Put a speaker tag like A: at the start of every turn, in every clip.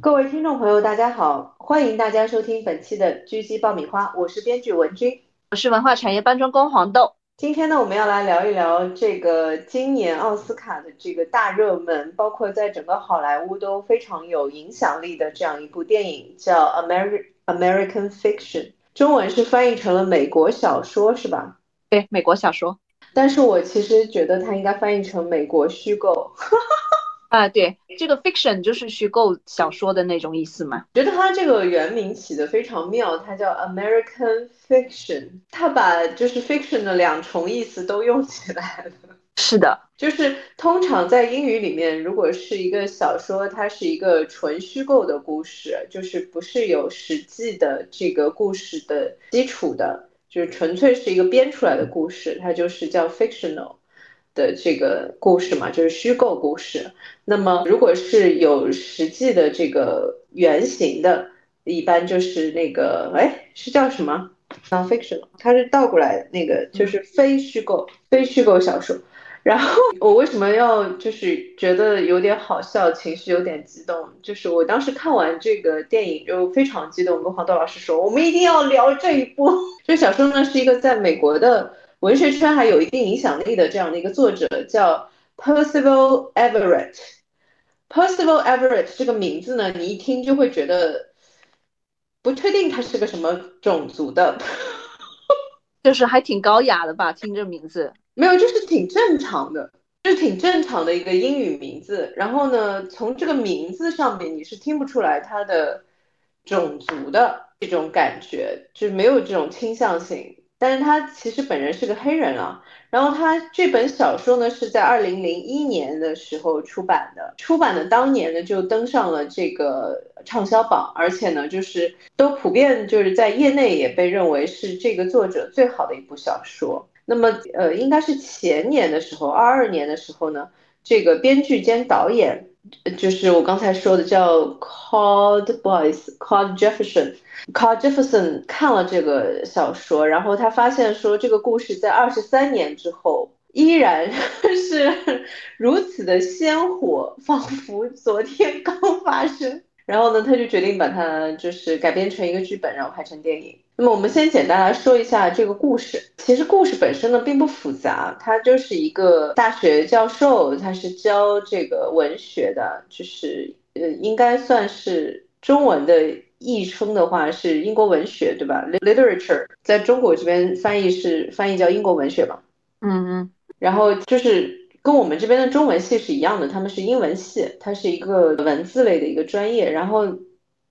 A: 各位听众朋友，大家好，欢迎大家收听本期的狙击爆米花，我是编剧文君，
B: 我是文化产业搬砖工黄豆。
A: 今天呢，我们要来聊一聊这个今年奥斯卡的这个大热门，包括在整个好莱坞都非常有影响力的这样一部电影，叫《Ameri American Fiction》，中文是翻译成了美国小说，是吧？
B: 对，美国小说。
A: 但是我其实觉得它应该翻译成美国虚构。
B: 啊，对，这个 fiction 就是虚构小说的那种意思嘛。
A: 觉得它这个原名起的非常妙，它叫 American Fiction，它把就是 fiction 的两重意思都用起来了。
B: 是的，
A: 就是通常在英语里面，如果是一个小说，它是一个纯虚构的故事，就是不是有实际的这个故事的基础的，就是纯粹是一个编出来的故事，它就是叫 fictional。的这个故事嘛，就是虚构故事。那么，如果是有实际的这个原型的，一般就是那个，哎，是叫什么？nonfiction，它是倒过来，那个就是非虚构、非虚构小说。然后我为什么要就是觉得有点好笑，情绪有点激动？就是我当时看完这个电影就非常激动，跟黄豆老师说，我们一定要聊这一部。这小说呢是一个在美国的。文学圈还有一定影响力的这样的一个作者叫 Percival Everett。Percival Everett 这个名字呢，你一听就会觉得不确定他是个什么种族的，
B: 就是还挺高雅的吧？听这名字
A: 没有，就是挺正常的，就是挺正常的一个英语名字。然后呢，从这个名字上面你是听不出来他的种族的这种感觉，就没有这种倾向性。但是他其实本人是个黑人啊，然后他这本小说呢是在二零零一年的时候出版的，出版的当年呢就登上了这个畅销榜，而且呢就是都普遍就是在业内也被认为是这个作者最好的一部小说。那么呃应该是前年的时候，二二年的时候呢，这个编剧兼导演。就是我刚才说的叫 Called Boys，Called Jefferson，Called Jefferson 看了这个小说，然后他发现说这个故事在二十三年之后依然 是如此的鲜活，仿佛昨天刚发生。然后呢，他就决定把它就是改编成一个剧本，然后拍成电影。那么我们先简单来说一下这个故事。其实故事本身呢并不复杂，他就是一个大学教授，他是教这个文学的，就是呃应该算是中文的译称的话是英国文学，对吧？Literature 在中国这边翻译是翻译叫英国文学嘛？
B: 嗯嗯。
A: 然后就是。跟我们这边的中文系是一样的，他们是英文系，它是一个文字类的一个专业，然后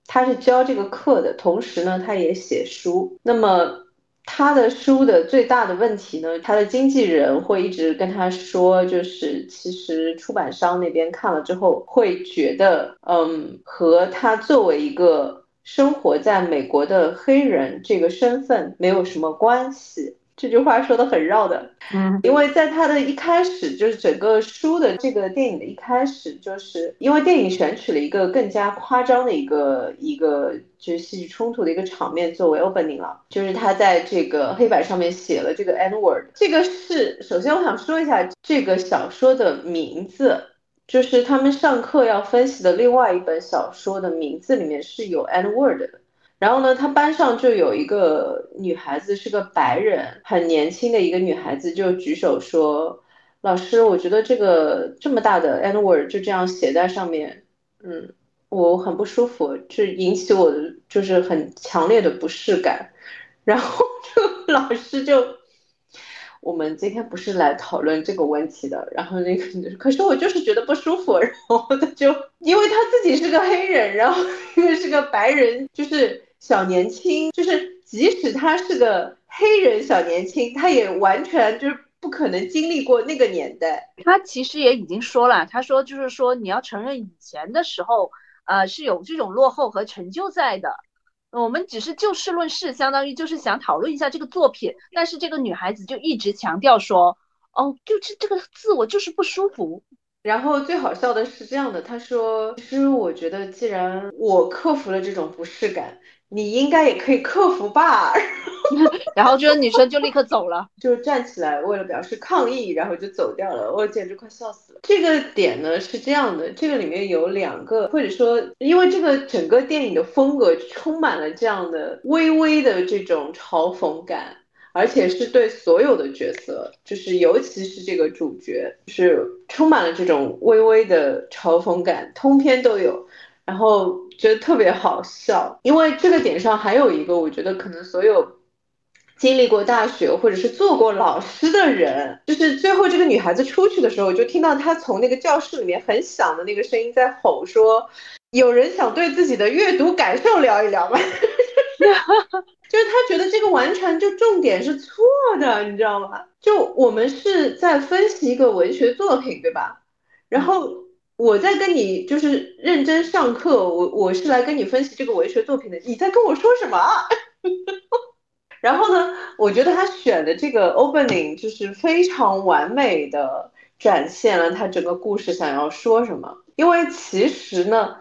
A: 他是教这个课的，同时呢，他也写书。那么他的书的最大的问题呢，他的经纪人会一直跟他说，就是其实出版商那边看了之后会觉得，嗯，和他作为一个生活在美国的黑人这个身份没有什么关系。这句话说的很绕的，
B: 嗯，
A: 因为在他的一开始，就是整个书的这个电影的一开始，就是因为电影选取了一个更加夸张的一个一个就是戏剧冲突的一个场面作为 opening 了，就是他在这个黑板上面写了这个 N word，这个是首先我想说一下这个小说的名字，就是他们上课要分析的另外一本小说的名字里面是有 N word 的。然后呢，他班上就有一个女孩子，是个白人，很年轻的一个女孩子，就举手说：“老师，我觉得这个这么大的 N word 就这样写在上面，嗯，我很不舒服，就引起我的就是很强烈的不适感。”然后就 老师就，我们今天不是来讨论这个问题的。然后那个，可是我就是觉得不舒服。然后他就，因为他自己是个黑人，然后 因为是个白人，就是。小年轻，就是即使他是个黑人小年轻，他也完全就是不可能经历过那个年代。
B: 他其实也已经说了，他说就是说你要承认以前的时候，呃是有这种落后和成就在的。我们只是就事论事，相当于就是想讨论一下这个作品。但是这个女孩子就一直强调说，哦，就是这个字我就是不舒服。
A: 然后最好笑的是这样的，她说：“其实我觉得，既然我克服了这种不适感，你应该也可以克服吧。”
B: 然后这个女生就立刻走了，
A: 就站起来为了表示抗议，然后就走掉了。我简直快笑死了。这个点呢是这样的，这个里面有两个，或者说，因为这个整个电影的风格充满了这样的微微的这种嘲讽感。而且是对所有的角色，就是尤其是这个主角，是充满了这种微微的嘲讽感，通篇都有，然后觉得特别好笑。因为这个点上还有一个，我觉得可能所有经历过大学或者是做过老师的人，就是最后这个女孩子出去的时候，就听到她从那个教室里面很响的那个声音在吼说：“有人想对自己的阅读感受聊一聊吗？” 就是他觉得这个完全就重点是错的，你知道吗？就我们是在分析一个文学作品，对吧？然后我在跟你就是认真上课，我我是来跟你分析这个文学作品的，你在跟我说什么？然后呢，我觉得他选的这个 opening 就是非常完美的展现了他整个故事想要说什么，因为其实呢。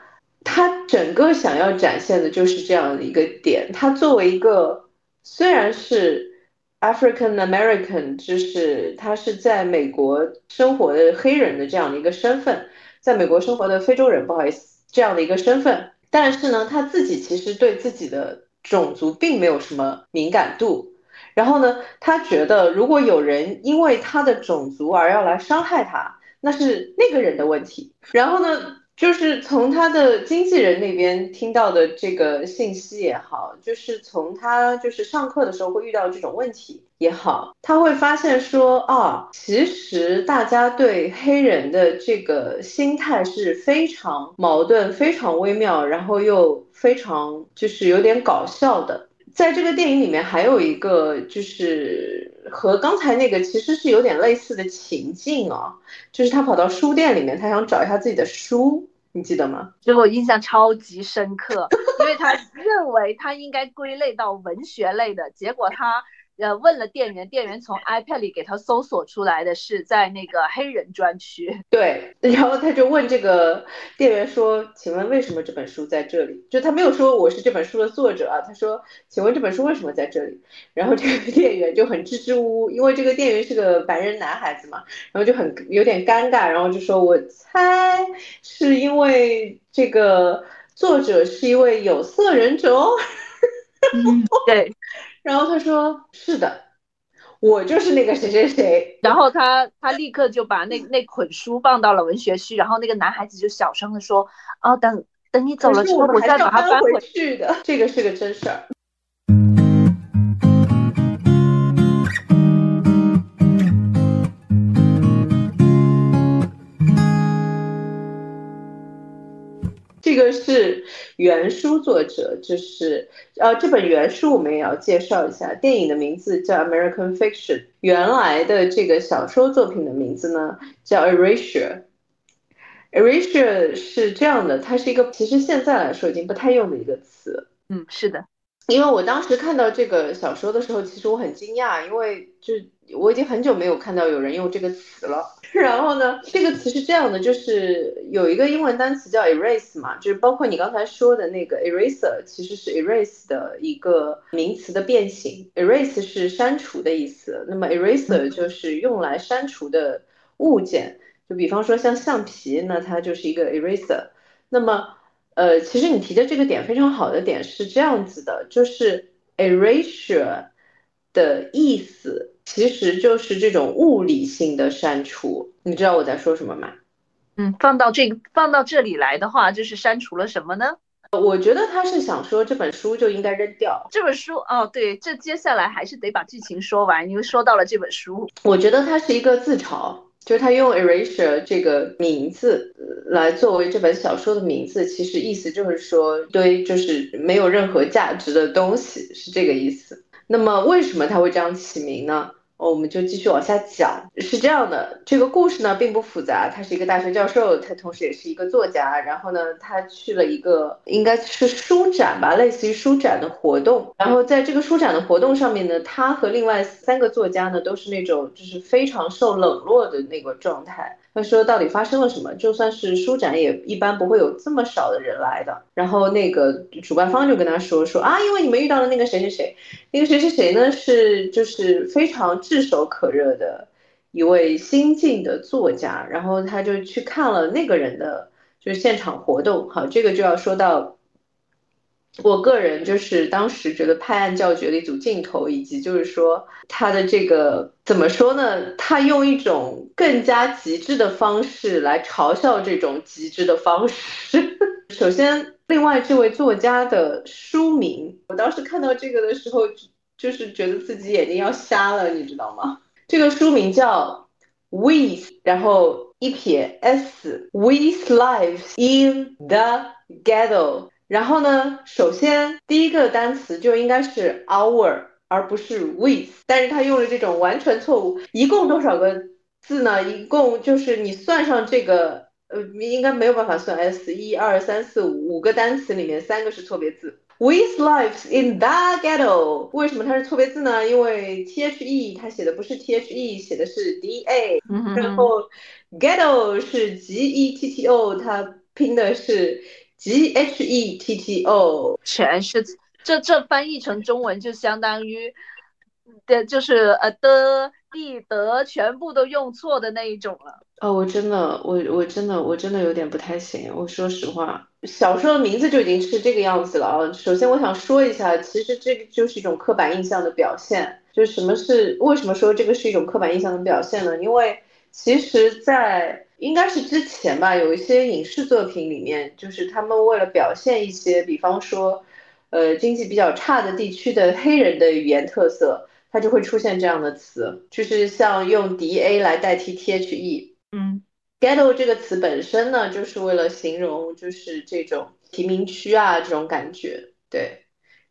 A: 他整个想要展现的就是这样的一个点。他作为一个虽然是 African American，就是他是在美国生活的黑人的这样的一个身份，在美国生活的非洲人，不好意思，这样的一个身份。但是呢，他自己其实对自己的种族并没有什么敏感度。然后呢，他觉得如果有人因为他的种族而要来伤害他，那是那个人的问题。然后呢？就是从他的经纪人那边听到的这个信息也好，就是从他就是上课的时候会遇到这种问题也好，他会发现说啊，其实大家对黑人的这个心态是非常矛盾、非常微妙，然后又非常就是有点搞笑的。在这个电影里面还有一个就是和刚才那个其实是有点类似的情境啊，就是他跑到书店里面，他想找一下自己的书，你记得吗？
B: 这个我印象超级深刻，因为他认为他应该归类到文学类的，结果他。呃，问了店员，店员从 iPad 里给他搜索出来的是在那个黑人专区。
A: 对，然后他就问这个店员说：“请问为什么这本书在这里？”就他没有说我是这本书的作者啊，他说：“请问这本书为什么在这里？”然后这个店员就很支支吾吾，因为这个店员是个白人男孩子嘛，然后就很有点尴尬，然后就说：“我猜是因为这个作者是一位有色人种。”
B: 嗯，对。
A: 然后他说：“是的，我就是那个谁谁谁。”
B: 然后他他立刻就把那那捆书放到了文学区，然后那个男孩子就小声的说：“哦，等等你走了之后，我再把它
A: 搬
B: 回
A: 去的。”这个是个真事儿。这个是原书作者，就是呃，这本原书我们也要介绍一下。电影的名字叫《American Fiction》，原来的这个小说作品的名字呢叫《Erasure》。Erasure 是这样的，它是一个其实现在来说已经不太用的一个词。
B: 嗯，是的，
A: 因为我当时看到这个小说的时候，其实我很惊讶，因为就。我已经很久没有看到有人用这个词了。然后呢，这个词是这样的，就是有一个英文单词叫 erase 嘛，就是包括你刚才说的那个 eraser，其实是 erase 的一个名词的变形。erase 是删除的意思，那么 eraser 就是用来删除的物件。就比方说像橡皮，那它就是一个 eraser。那么，呃，其实你提的这个点非常好的点是这样子的，就是 erasure 的意思。其实就是这种物理性的删除，你知道我在说什么吗？
B: 嗯，放到这个放到这里来的话，就是删除了什么呢？
A: 我觉得他是想说这本书就应该扔掉。
B: 这本书哦，对，这接下来还是得把剧情说完，因为说到了这本书，
A: 我觉得它是一个自嘲，就是他用 erasure 这个名字来作为这本小说的名字，其实意思就是说对就是没有任何价值的东西，是这个意思。那么为什么他会这样起名呢？我们就继续往下讲。是这样的，这个故事呢并不复杂。他是一个大学教授，他同时也是一个作家。然后呢，他去了一个应该是书展吧，类似于书展的活动。然后在这个书展的活动上面呢，他和另外三个作家呢都是那种就是非常受冷落的那个状态。他说到底发生了什么？就算是书展也一般不会有这么少的人来的。然后那个主办方就跟他说说啊，因为你们遇到了那个谁谁谁，那个谁谁谁呢是就是非常炙手可热的一位新晋的作家，然后他就去看了那个人的就是现场活动。好，这个就要说到。我个人就是当时觉得拍案叫绝的一组镜头，以及就是说他的这个怎么说呢？他用一种更加极致的方式来嘲笑这种极致的方式。首先，另外这位作家的书名，我当时看到这个的时候，就是觉得自己眼睛要瞎了，你知道吗？这个书名叫 With，然后一撇 S，With Lives in the Ghetto。然后呢，首先第一个单词就应该是 our，而不是 with，但是他用了这种完全错误。一共多少个字呢？一共就是你算上这个，呃，应该没有办法算 s，一二三四五五个单词里面三个是错别字。With lives in the ghetto，为什么它是错别字呢？因为 t h e 它写的不是 t h e，写的是 d a，然后 ghetto 是 g e t t o，它拼的是。G H E T T O，
B: 全是这这翻译成中文就相当于的，就是呃的、地、德全部都用错的那一种了。
A: 哦，我真的，我我真的，我真的有点不太行。我说实话，小说的名字就已经是这个样子了啊。首先，我想说一下，其实这个就是一种刻板印象的表现。就是什么是为什么说这个是一种刻板印象的表现呢？因为其实，在应该是之前吧，有一些影视作品里面，就是他们为了表现一些，比方说，呃，经济比较差的地区的黑人的语言特色，它就会出现这样的词，就是像用 D A 来代替 T H E。
B: 嗯
A: ，Ghetto 这个词本身呢，就是为了形容就是这种贫民区啊这种感觉，对。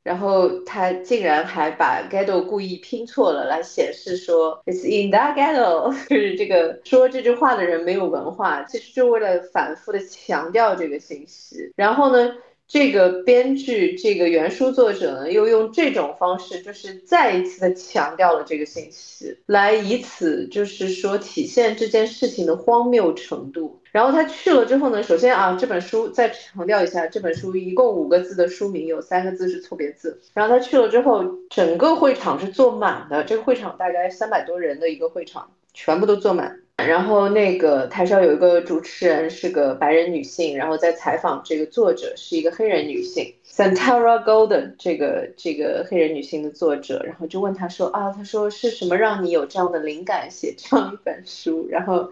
A: 然后他竟然还把 ghetto 故意拼错了，来显示说 it's in that ghetto，就是这个说这句话的人没有文化，其实就为了反复的强调这个信息。然后呢？这个编剧，这个原书作者呢，又用这种方式，就是再一次的强调了这个信息，来以此就是说体现这件事情的荒谬程度。然后他去了之后呢，首先啊，这本书再强调一下，这本书一共五个字的书名，有三个字是错别字。然后他去了之后，整个会场是坐满的，这个会场大概三百多人的一个会场，全部都坐满。然后那个台上有一个主持人是个白人女性，然后在采访这个作者是一个黑人女性，Santara Golden 这个这个黑人女性的作者，然后就问他说啊，他说是什么让你有这样的灵感写这样一本书？然后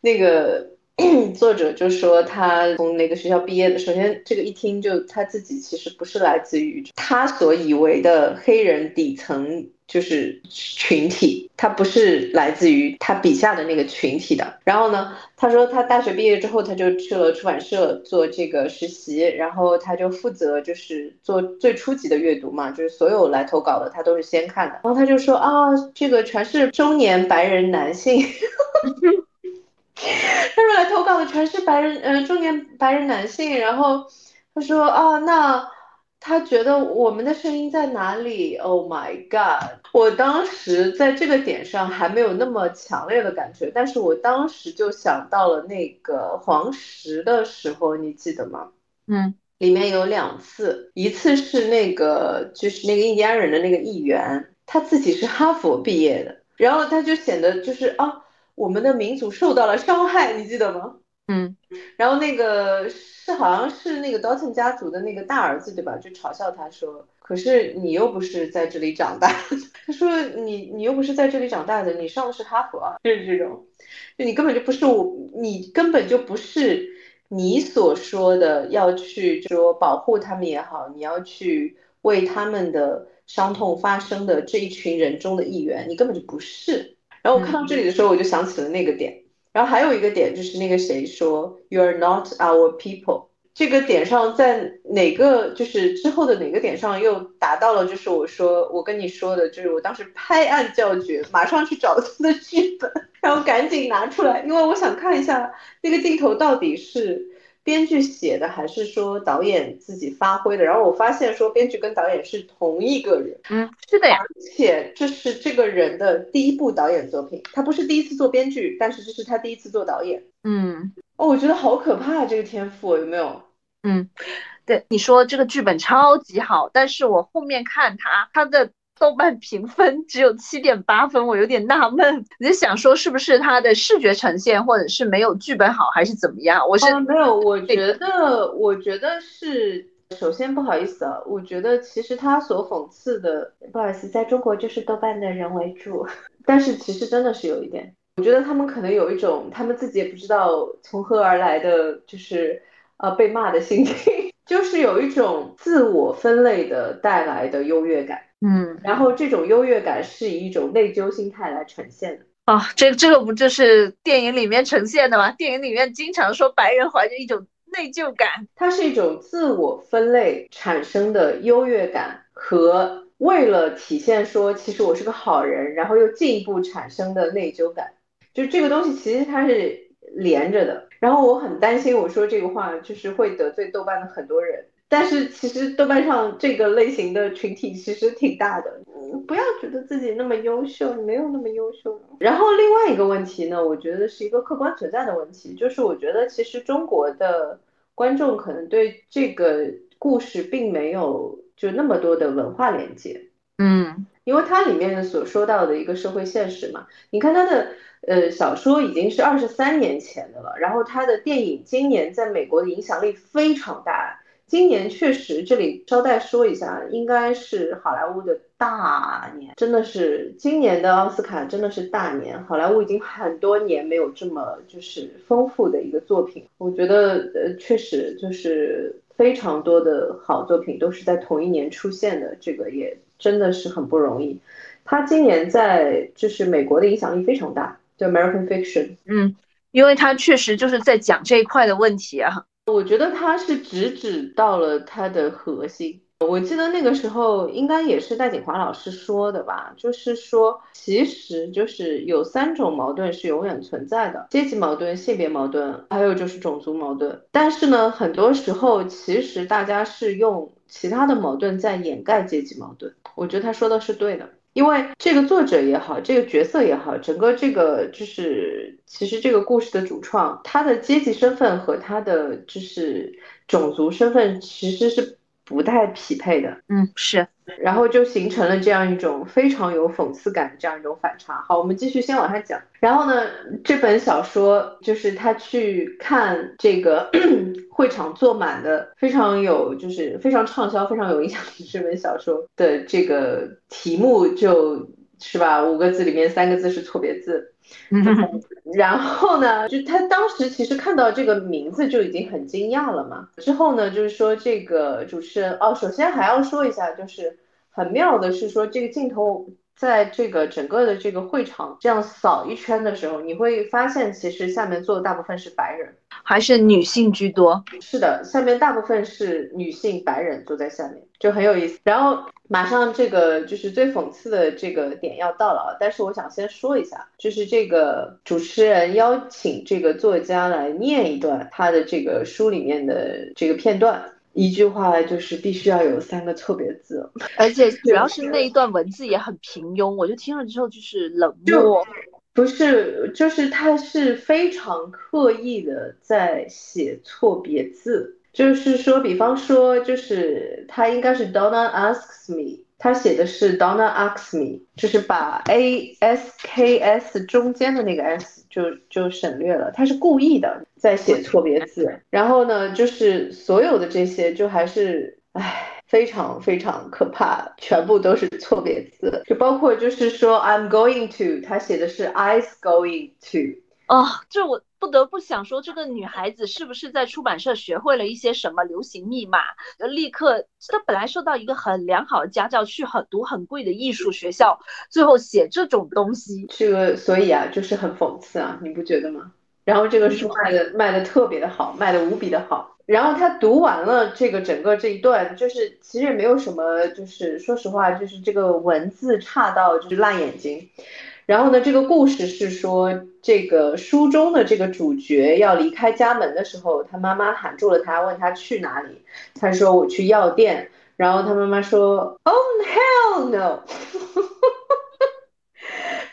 A: 那个 作者就说他从哪个学校毕业的？首先这个一听就他自己其实不是来自于他所以为的黑人底层。就是群体，他不是来自于他笔下的那个群体的。然后呢，他说他大学毕业之后，他就去了出版社做这个实习，然后他就负责就是做最初级的阅读嘛，就是所有来投稿的他都是先看的。然后他就说啊，这个全是中年白人男性，他说来投稿的全是白人，嗯，中年白人男性。然后他说啊，那。他觉得我们的声音在哪里？Oh my god！我当时在这个点上还没有那么强烈的感觉，但是我当时就想到了那个黄石的时候，你记得吗？
B: 嗯，
A: 里面有两次，一次是那个就是那个印第安人的那个议员，他自己是哈佛毕业的，然后他就显得就是啊，我们的民族受到了伤害，你记得吗？
B: 嗯，
A: 然后那个是好像是那个 Dalton 家族的那个大儿子对吧？就嘲笑他说：“可是你又不是在这里长大。”他说：“你你又不是在这里长大的，你上的是哈佛啊。”就是这种，就你根本就不是我，你根本就不是你所说的要去说保护他们也好，你要去为他们的伤痛发声的这一群人中的一员，你根本就不是。然后我看到这里的时候，我就想起了那个点。然后还有一个点就是那个谁说 You are not our people，这个点上在哪个就是之后的哪个点上又达到了？就是我说我跟你说的，就是我当时拍案叫绝，马上去找他的剧本，然后赶紧拿出来，因为我想看一下那个镜头到底是编剧写的还是说导演自己发挥的？然后我发现说编剧跟导演是同一个人，
B: 嗯，是的呀，
A: 而且这是这个人的第一部导演作品，他不是第一次做编剧，但是这是他第一次做导演。
B: 嗯
A: 哦，我觉得好可怕，这个天赋有没有？
B: 嗯，对，你说这个剧本超级好，但是我后面看他他的。豆瓣评分只有七点八分，我有点纳闷，我就想说是不是它的视觉呈现，或者是没有剧本好，还是怎么样？我是
A: 没有，我觉得，我觉得是，首先不好意思啊，我觉得其实他所讽刺的，不好意思，在中国就是豆瓣的人为主，但是其实真的是有一点，我觉得他们可能有一种他们自己也不知道从何而来的，就是呃被骂的心情，就是有一种自我分类的带来的优越感。
B: 嗯，
A: 然后这种优越感是以一种内疚心态来呈现的
B: 啊，这这个不就是电影里面呈现的吗？电影里面经常说白人怀着一种内疚感，
A: 它是一种自我分类产生的优越感和为了体现说其实我是个好人，然后又进一步产生的内疚感，就这个东西其实它是连着的。然后我很担心我说这个话就是会得罪豆瓣的很多人。但是其实豆瓣上这个类型的群体其实挺大的，不要觉得自己那么优秀，你没有那么优秀。然后另外一个问题呢，我觉得是一个客观存在的问题，就是我觉得其实中国的观众可能对这个故事并没有就那么多的文化连接，
B: 嗯，
A: 因为它里面所说到的一个社会现实嘛，你看它的呃小说已经是二十三年前的了，然后它的电影今年在美国的影响力非常大。今年确实，这里捎带说一下，应该是好莱坞的大年，真的是今年的奥斯卡真的是大年。好莱坞已经很多年没有这么就是丰富的一个作品，我觉得呃确实就是非常多的好作品都是在同一年出现的，这个也真的是很不容易。他今年在就是美国的影响力非常大，就 American Fiction，
B: 嗯，因为他确实就是在讲这一块的问题啊。
A: 我觉得他是直指到了他的核心。我记得那个时候应该也是戴锦华老师说的吧，就是说，其实就是有三种矛盾是永远存在的：阶级矛盾、性别矛盾，还有就是种族矛盾。但是呢，很多时候其实大家是用其他的矛盾在掩盖阶级矛盾。我觉得他说的是对的。因为这个作者也好，这个角色也好，整个这个就是其实这个故事的主创，他的阶级身份和他的就是种族身份其实是不太匹配的。
B: 嗯，是。
A: 然后就形成了这样一种非常有讽刺感的这样一种反差。好，我们继续先往下讲。然后呢，这本小说就是他去看这个 会场坐满的，非常有就是非常畅销、非常有影响力这本小说的这个题目就是吧，五个字里面三个字是错别字。嗯 然后呢，就他当时其实看到这个名字就已经很惊讶了嘛。之后呢，就是说这个主持人哦，首先还要说一下，就是很妙的是说这个镜头在这个整个的这个会场这样扫一圈的时候，你会发现其实下面坐的大部分是白人，
B: 还是女性居多。
A: 是的，下面大部分是女性白人坐在下面，就很有意思。然后。马上这个就是最讽刺的这个点要到了啊！但是我想先说一下，就是这个主持人邀请这个作家来念一段他的这个书里面的这个片段，一句话就是必须要有三个错别字，
B: 而且 主要是那一段文字也很平庸，我就听了之后就是冷漠，
A: 不是，就是他是非常刻意的在写错别字。就是说，比方说，就是他应该是 Donna asks me，他写的是 Donna asks me，就是把 A S K S 中间的那个 S 就就省略了，他是故意的在写错别字。然后呢，就是所有的这些就还是，唉，非常非常可怕，全部都是错别字，就包括就是说 I'm going to，他写的是 I's going to。
B: 哦，这我不得不想说，这个女孩子是不是在出版社学会了一些什么流行密码？就立刻，她本来受到一个很良好的家教，去很读很贵的艺术学校，最后写这种东西，
A: 这个所以啊，就是很讽刺啊，你不觉得吗？然后这个书卖的卖的特别的好，卖的无比的好。然后他读完了这个整个这一段，就是其实也没有什么，就是说实话，就是这个文字差到就是辣眼睛。然后呢，这个故事是说，这个书中的这个主角要离开家门的时候，他妈妈喊住了他，问他去哪里。他说我去药店。然后他妈妈说，Oh hell no！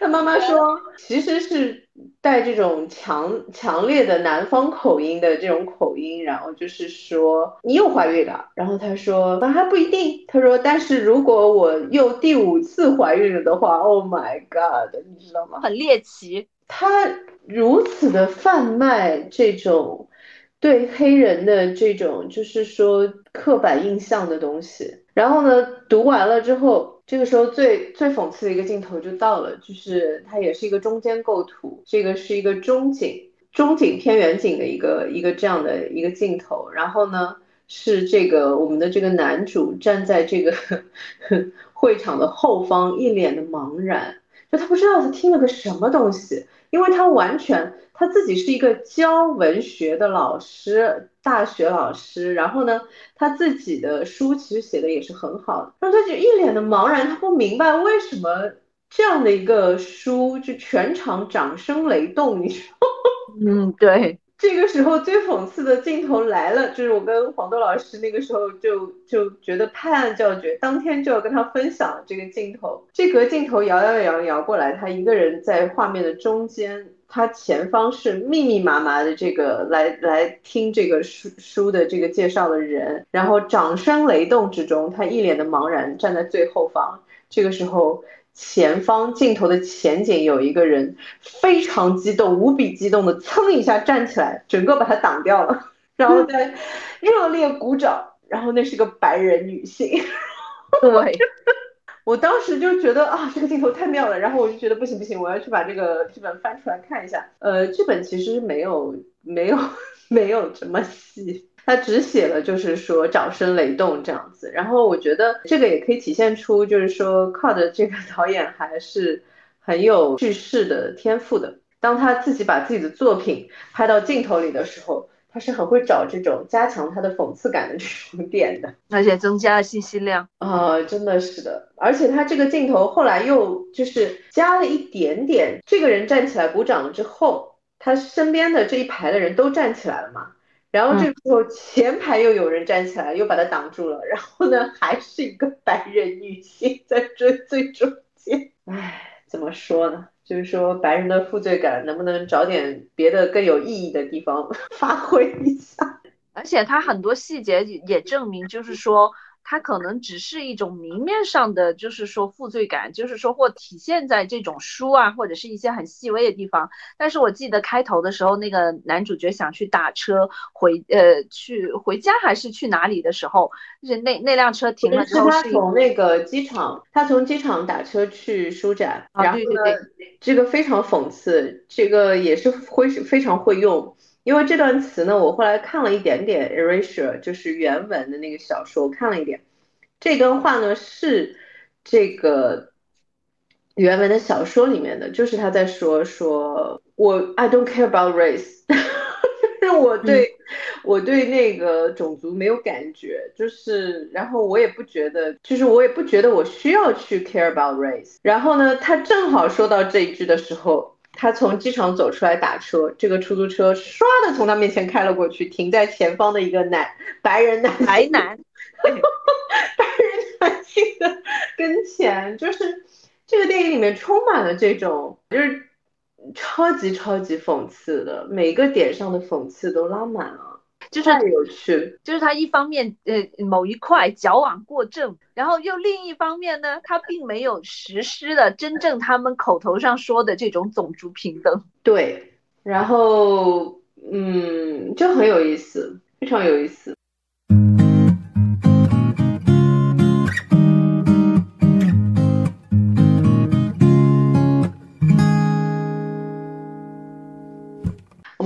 A: 他妈妈说，其实是带这种强强烈的南方口音的这种口音，然后就是说你又怀孕了。然后他说那还不一定。他说但是如果我又第五次怀孕了的话，Oh my god！你知道吗？
B: 很猎奇。
A: 他如此的贩卖这种对黑人的这种就是说刻板印象的东西。然后呢，读完了之后。这个时候最最讽刺的一个镜头就到了，就是它也是一个中间构图，这个是一个中景、中景偏远景的一个一个这样的一个镜头。然后呢，是这个我们的这个男主站在这个会场的后方，一脸的茫然，就他不知道他听了个什么东西，因为他完全。他自己是一个教文学的老师，大学老师。然后呢，他自己的书其实写的也是很好的。让他就一脸的茫然，他不明白为什么这样的一个书就全场掌声雷动。你说，
B: 嗯，对。
A: 这个时候最讽刺的镜头来了，就是我跟黄豆老师那个时候就就觉得拍案叫绝，当天就要跟他分享这个镜头。这格镜头摇摇摇摇过来，他一个人在画面的中间。他前方是密密麻麻的这个来来听这个书书的这个介绍的人，然后掌声雷动之中，他一脸的茫然站在最后方。这个时候，前方镜头的前景有一个人非常激动，无比激动的蹭一下站起来，整个把他挡掉了，然后在热烈鼓掌。然后那是个白人女性，
B: 对。
A: 我当时就觉得啊，这个镜头太妙了，然后我就觉得不行不行，我要去把这个剧本翻出来看一下。呃，剧本其实没有没有没有这么细，他只写了就是说掌声雷动这样子。然后我觉得这个也可以体现出，就是说靠的这个 导演还是很有叙事的天赋的。当他自己把自己的作品拍到镜头里的时候。他是很会找这种加强他的讽刺感的这种点的，
B: 而且增加了信息量
A: 啊，真的是的。而且他这个镜头后来又就是加了一点点，这个人站起来鼓掌了之后，他身边的这一排的人都站起来了嘛，然后这个时候前排又有人站起来，又把他挡住了，然后呢还是一个白人女性在最最中间，唉。怎么说呢？就是说，白人的负罪感能不能找点别的更有意义的地方 发挥一下？
B: 而且他很多细节也证明，就是说。它可能只是一种明面上的，就是说负罪感，就是说或体现在这种书啊，或者是一些很细微的地方。但是我记得开头的时候，那个男主角想去打车回，呃，去回家还是去哪里的时候，就是那那辆车停了之后，
A: 是他从那个机场，他从机场打车去书展，然后呢，这个非常讽刺，这个也是会非常会用。因为这段词呢，我后来看了一点点《Erasure》，就是原文的那个小说，我看了一点。这段话呢是这个原文的小说里面的，就是他在说说我 I don't care about race，就 是我对我对那个种族没有感觉，就是然后我也不觉得，就是我也不觉得我需要去 care about race。然后呢，他正好说到这一句的时候。他从机场走出来打车，这个出租车唰的从他面前开了过去，停在前方的一个男白人男
B: 白男，
A: 白人男性的跟前，就是这个电影里面充满了这种，就是超级超级讽刺的，每个点上的讽刺都拉满了。
B: 就是
A: 有趣，
B: 就是他一方面呃某一块矫枉过正，然后又另一方面呢，他并没有实施了真正他们口头上说的这种种族平等。
A: 对，然后嗯，就很有意思，非常有意思。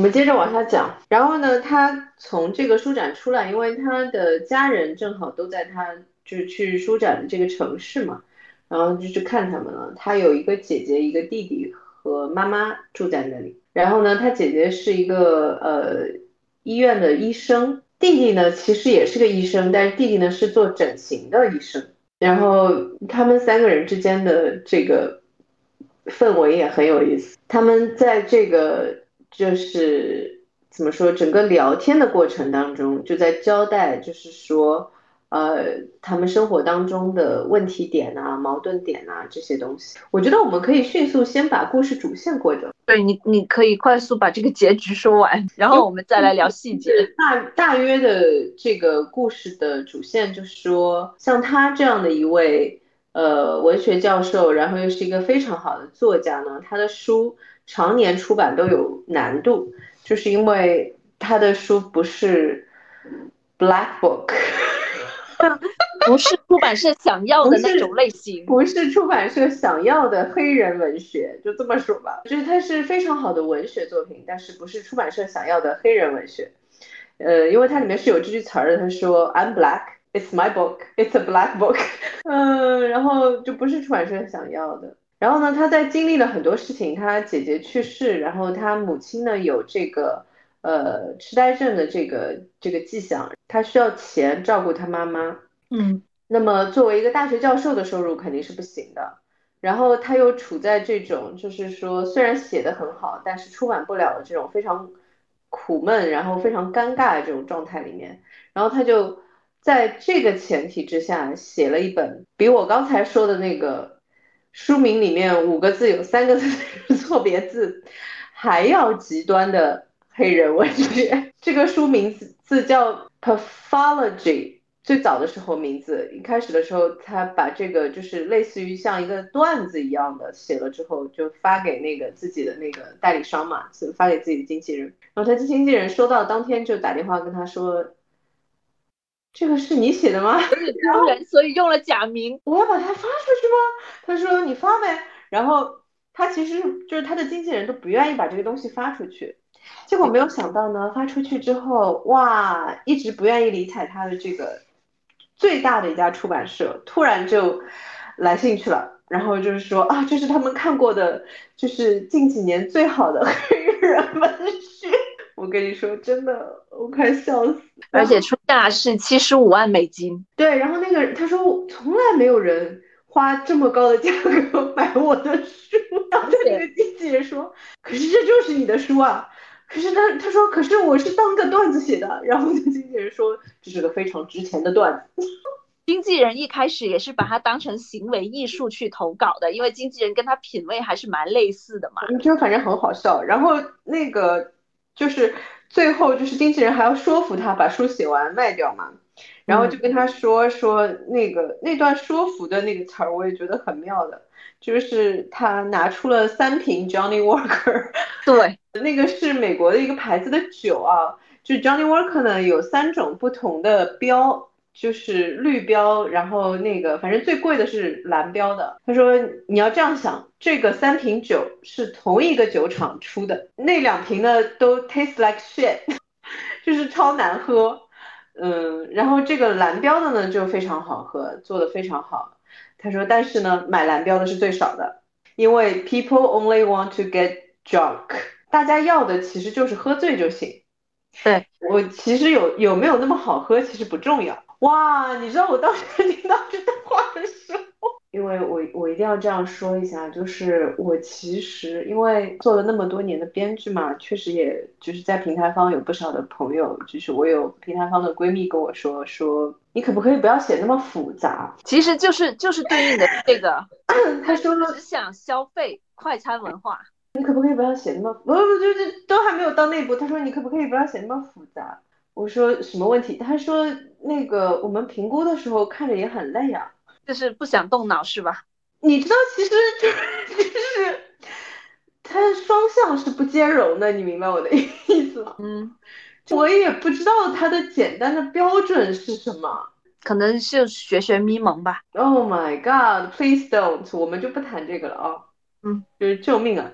A: 们接着往下讲，然后呢，他从这个书展出来，因为他的家人正好都在他就是去书展的这个城市嘛，然后就去看他们了。他有一个姐姐，一个弟弟和妈妈住在那里。然后呢，他姐姐是一个呃医院的医生，弟弟呢其实也是个医生，但是弟弟呢是做整形的医生。然后他们三个人之间的这个氛围也很有意思。他们在这个就是怎么说，整个聊天的过程当中，就在交代，就是说。呃，他们生活当中的问题点啊、矛盾点啊这些东西，我觉得我们可以迅速先把故事主线过掉。
B: 对你，你可以快速把这个结局说完，然后我们再来聊细节。
A: 大大约的这个故事的主线就是说，像他这样的一位呃文学教授，然后又是一个非常好的作家呢，他的书常年出版都有难度，就是因为他的书不是 black book。
B: 不是出版社想要的那种类型，
A: 不是出版社想要的黑人文学，就这么说吧。就是它是非常好的文学作品，但是不是出版社想要的黑人文学。呃，因为它里面是有这句词儿的，他说 I'm black, it's my book, it's a black book。嗯，然后就不是出版社想要的。然后呢，他在经历了很多事情，他姐姐去世，然后他母亲呢有这个。呃，痴呆症的这个这个迹象，他需要钱照顾他妈妈。
B: 嗯，
A: 那么作为一个大学教授的收入肯定是不行的。然后他又处在这种，就是说虽然写的很好，但是出版不了的这种非常苦闷，然后非常尴尬的这种状态里面。然后他就在这个前提之下，写了一本比我刚才说的那个书名里面五个字有三个字错别字还要极端的。黑人文学，这个书名字字叫 Pathology。最早的时候名字，一开始的时候，他把这个就是类似于像一个段子一样的写了之后，就发给那个自己的那个代理商嘛，就发给自己的经纪人。然后他经纪人收到当天就打电话跟他说：“这个是你写的吗？”
B: 丢 人，所以用了假名。
A: 我要把它发出去吗？他说：“你发呗。”然后他其实就是他的经纪人都不愿意把这个东西发出去。结果没有想到呢，发出去之后，哇，一直不愿意理睬他的这个最大的一家出版社，突然就来兴趣了，然后就是说啊，这是他们看过的，就是近几年最好的 黑人文学。我跟你说，真的，我快笑死。
B: 而且出价是七十五万美金。
A: 对，然后那个他说，从来没有人花这么高的价格买我的书。然后那个经纪人说，可是这就是你的书啊。可是他他说，可是我是当个段子写的。然后经纪人说，这是个非常值钱的段子。
B: 经纪人一开始也是把它当成行为艺术去投稿的，因为经纪人跟他品味还是蛮类似的嘛。
A: 就反正很好笑。然后那个就是最后就是经纪人还要说服他把书写完卖掉嘛。然后就跟他说说那个那段说服的那个词儿，我也觉得很妙的。就是他拿出了三瓶 Johnny Walker，
B: 对，
A: 那个是美国的一个牌子的酒啊。就 Johnny Walker 呢有三种不同的标，就是绿标，然后那个反正最贵的是蓝标的。他说你要这样想，这个三瓶酒是同一个酒厂出的，那两瓶呢都 taste like shit，就是超难喝。嗯，然后这个蓝标的呢就非常好喝，做的非常好。他说：“但是呢，买蓝标的是最少的，因为 people only want to get drunk，大家要的其实就是喝醉就行。
B: 对
A: 我其实有有没有那么好喝，其实不重要。哇，你知道我当时听到这段话的时候。”因为我我一定要这样说一下，就是我其实因为做了那么多年的编剧嘛，确实也就是在平台方有不少的朋友，就是我有平台方的闺蜜跟我说说，你可不可以不要写那么复杂？
B: 其实就是就是对应的这个，
A: 他说
B: 只想消费快餐文化，
A: 你可不可以不要写那么不不就是都还没有到那步？他说你可不可以不要写那么复杂？我说什么问题？他说那个我们评估的时候看着也很累啊。
B: 就是不想动脑是吧？
A: 你知道，其实就是就是它双向是不兼容的，你明白我的意思吗？
B: 嗯，
A: 我也不知道它的简单的标准是什么，
B: 可能是学学咪蒙吧。
A: Oh my god, please don't，我们就不谈这个了啊。
B: 嗯，
A: 就是救命啊！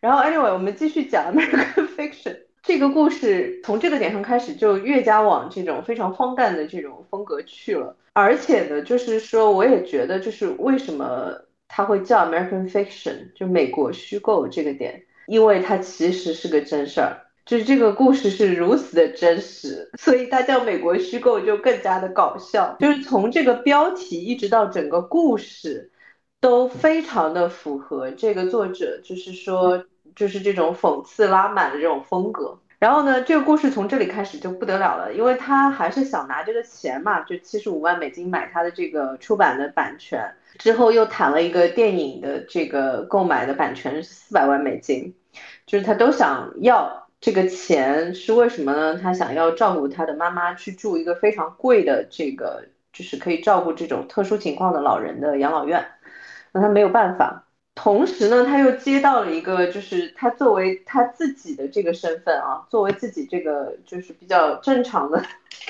A: 然后 anyway，我们继续讲 American Fiction。这个故事从这个点上开始就越加往这种非常荒诞的这种风格去了，而且呢，就是说我也觉得，就是为什么它会叫 American Fiction，就美国虚构这个点，因为它其实是个真事儿，就是这个故事是如此的真实，所以它叫美国虚构就更加的搞笑，就是从这个标题一直到整个故事。都非常的符合这个作者，就是说，就是这种讽刺拉满的这种风格。然后呢，这个故事从这里开始就不得了了，因为他还是想拿这个钱嘛，就七十五万美金买他的这个出版的版权，之后又谈了一个电影的这个购买的版权四百万美金，就是他都想要这个钱，是为什么呢？他想要照顾他的妈妈去住一个非常贵的这个，就是可以照顾这种特殊情况的老人的养老院，那他没有办法。同时呢，他又接到了一个，就是他作为他自己的这个身份啊，作为自己这个就是比较正常的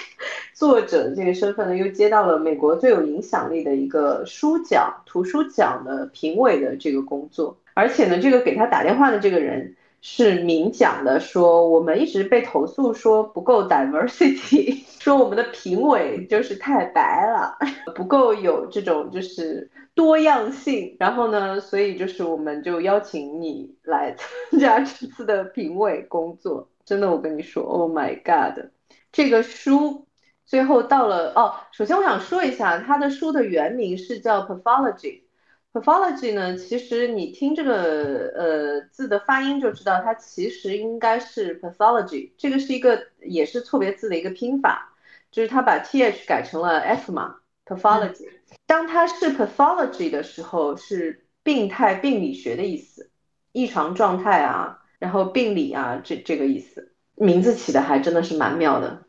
A: 作者的这个身份呢，又接到了美国最有影响力的一个书奖、图书奖的评委的这个工作。而且呢，这个给他打电话的这个人是明讲的，说我们一直被投诉说不够 diversity，说我们的评委就是太白了，不够有这种就是。多样性，然后呢，所以就是我们就邀请你来参加这次的评委工作。真的，我跟你说，Oh my God，这个书最后到了哦。首先我想说一下，它的书的原名是叫 Pathology。Pathology 呢，其实你听这个呃字的发音就知道，它其实应该是 Pathology。这个是一个也是错别字的一个拼法，就是它把 th 改成了 f 嘛，Pathology。当它是 pathology 的时候，是病态病理学的意思，异常状态啊，然后病理啊，这这个意思，名字起的还真的是蛮妙的。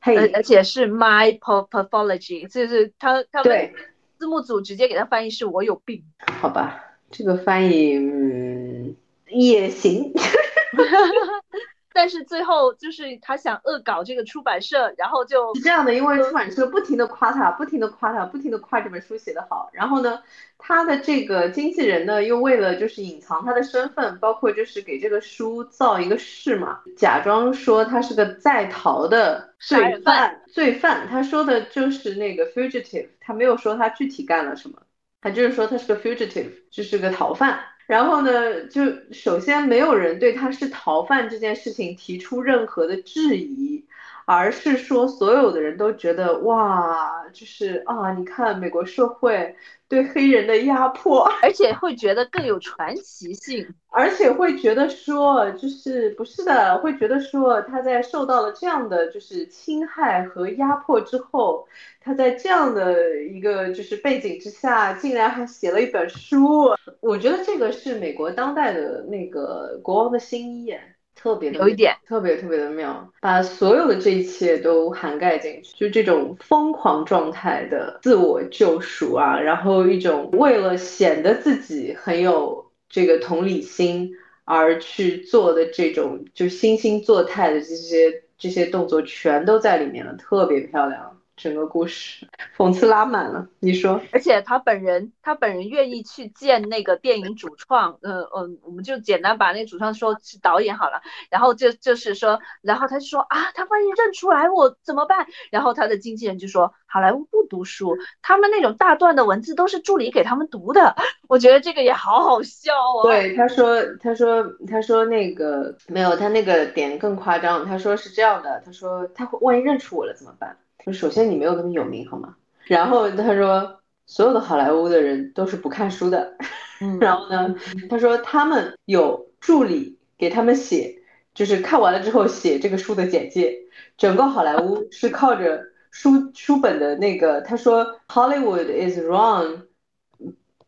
B: 嘿，而且是 my pathology，就是他他们字幕组直接给他翻译是我有病。
A: 好吧，这个翻译嗯也行。
B: 但是最后就是他想恶搞这个出版社，然后就
A: 是这样的，因为出版社不停的夸他，不停的夸他，不停的夸这本书写得好。然后呢，他的这个经纪人呢，又为了就是隐藏他的身份，包括就是给这个书造一个势嘛，假装说他是个在逃的罪犯。罪犯，他说的就是那个 fugitive，他没有说他具体干了什么，他就是说他是个 fugitive，就是个逃犯。然后呢，就首先没有人对他是逃犯这件事情提出任何的质疑，而是说所有的人都觉得哇，就是啊，你看美国社会对黑人的压迫，
B: 而且会觉得更有传奇性，
A: 而且会觉得说，就是不是的，会觉得说他在受到了这样的就是侵害和压迫之后。他在这样的一个就是背景之下，竟然还写了一本书。我觉得这个是美国当代的那个国王的新衣，特别的
B: 有一点
A: 特别特别的妙，把所有的这一切都涵盖进去，就这种疯狂状态的自我救赎啊，然后一种为了显得自己很有这个同理心而去做的这种就惺惺作态的这些这些动作，全都在里面了，特别漂亮。整个故事讽刺拉满了，你说？
B: 而且他本人，他本人愿意去见那个电影主创，嗯嗯，我们就简单把那主创说是导演好了。然后就就是说，然后他就说啊，他万一认出来我怎么办？然后他的经纪人就说，好莱坞不读书，他们那种大段的文字都是助理给他们读的。我觉得这个也好好笑啊。
A: 对，他说，他说，他说那个没有，他那个点更夸张。他说是这样的，他说他万一认出我了怎么办？首先你没有那么有名，好吗？然后他说，所有的好莱坞的人都是不看书的。然后呢，他说他们有助理给他们写，就是看完了之后写这个书的简介。整个好莱坞是靠着书书本的那个。他说，Hollywood is run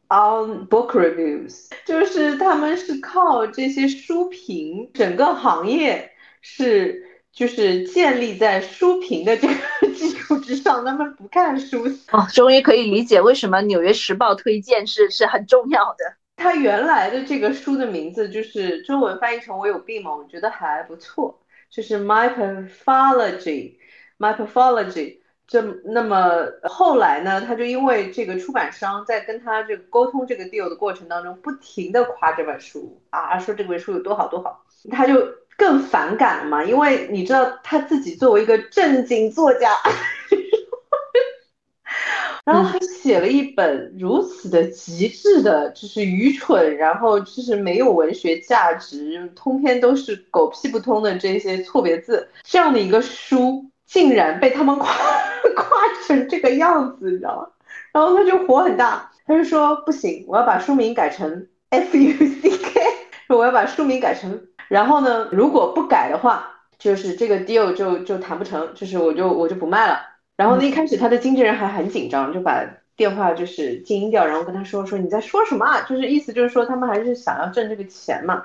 A: on book reviews，就是他们是靠这些书评，整个行业是。就是建立在书评的这个 基础之上，他们不看书
B: 哦，终于可以理解为什么《纽约时报》推荐是是很重要的。
A: 他原来的这个书的名字就是中文翻译成“我有病吗”，我觉得还不错，就是 My Pathology，My Pathology。这那么后来呢，他就因为这个出版商在跟他这个沟通这个 deal 的过程当中，不停的夸这本书啊，说这本书有多好多好，他就。更反感了嘛？因为你知道他自己作为一个正经作家，然后还写了一本如此的极致的，就是愚蠢，然后就是没有文学价值，通篇都是狗屁不通的这些错别字，这样的一个书竟然被他们夸 夸成这个样子，你知道吗？然后他就火很大。他就说不行，我要把书名改成 F U C K，说我要把书名改成，然后呢，如果不改的话，就是这个 deal 就就谈不成，就是我就我就不卖了。然后呢，一开始他的经纪人还很紧张，就把电话就是静音掉，然后跟他说说你在说什么啊？就是意思就是说他们还是想要挣这个钱嘛。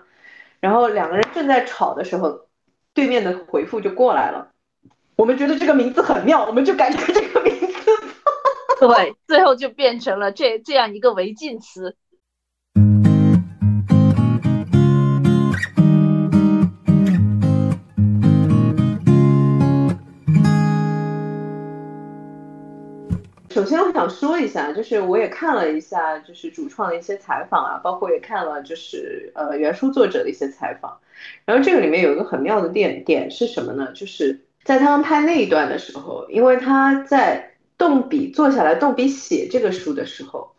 A: 然后两个人正在吵的时候，对面的回复就过来了。我们觉得这个名字很妙，我们就改成这个名字。
B: 对，最后就变成了这这样一个违禁词。
A: 首先，我想说一下，就是我也看了一下，就是主创的一些采访啊，包括也看了就是呃原书作者的一些采访。然后这个里面有一个很妙的点点是什么呢？就是在他们拍那一段的时候，因为他在动笔坐下来动笔写这个书的时候，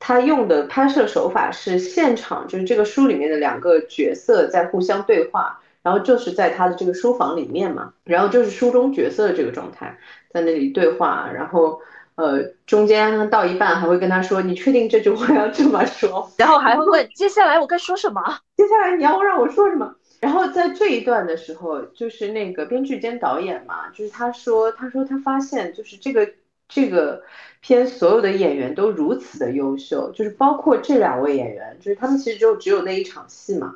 A: 他用的拍摄手法是现场，就是这个书里面的两个角色在互相对话，然后就是在他的这个书房里面嘛，然后就是书中角色的这个状态在那里对话，然后。呃，中间到一半还会跟他说：“你确定这句话要这么说？”
B: 然后还会问：“接下来我该说什么？
A: 接下来你要让我说什么？”然后在这一段的时候，就是那个编剧兼导演嘛，就是他说：“他说他发现，就是这个这个片所有的演员都如此的优秀，就是包括这两位演员，就是他们其实就只有那一场戏嘛。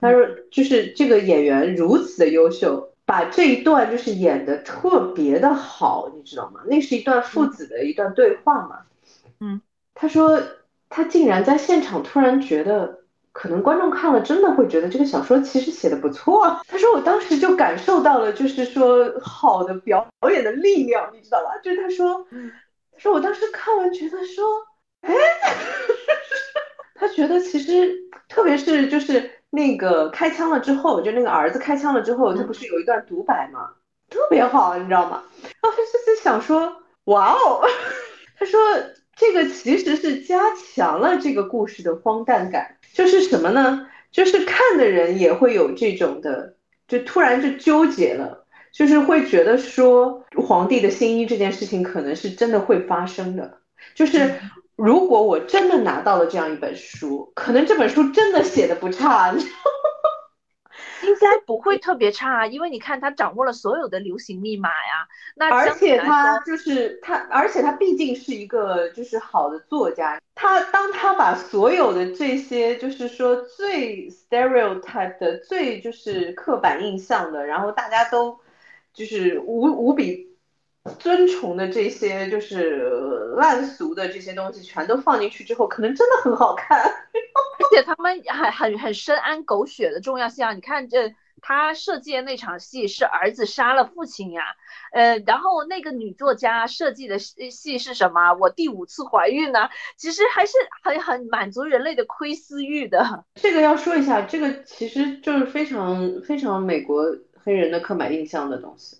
A: 他说，就是这个演员如此的优秀。”把这一段就是演的特别的好，你知道吗？那是一段父子的一段对话嘛。
B: 嗯，
A: 他说他竟然在现场突然觉得，可能观众看了真的会觉得这个小说其实写的不错。他说我当时就感受到了，就是说好的表演的力量，你知道吧？就是他说，他说我当时看完觉得说，哎，他觉得其实特别是就是。那个开枪了之后，就那个儿子开枪了之后，他不是有一段独白吗？特别好，你知道吗？然后他就是想说，哇哦，他说这个其实是加强了这个故事的荒诞感，就是什么呢？就是看的人也会有这种的，就突然就纠结了，就是会觉得说皇帝的新衣这件事情可能是真的会发生的，就是。如果我真的拿到了这样一本书，可能这本书真的写的不差，
B: 应该不会特别差，因为你看他掌握了所有的流行密码呀。那
A: 而且他就是他，而且他毕竟是一个就是好的作家，他当他把所有的这些就是说最 stereotype 的、最就是刻板印象的，然后大家都就是无无比。尊崇的这些就是烂俗的这些东西，全都放进去之后，可能真的很好看。而
B: 且他们还很很深谙狗血的重要性啊！你看这他设计的那场戏是儿子杀了父亲呀，呃，然后那个女作家设计的戏是什么？我第五次怀孕呢？其实还是很很满足人类的窥私欲的。
A: 这个要说一下，这个其实就是非常非常美国黑人的刻板印象的东西。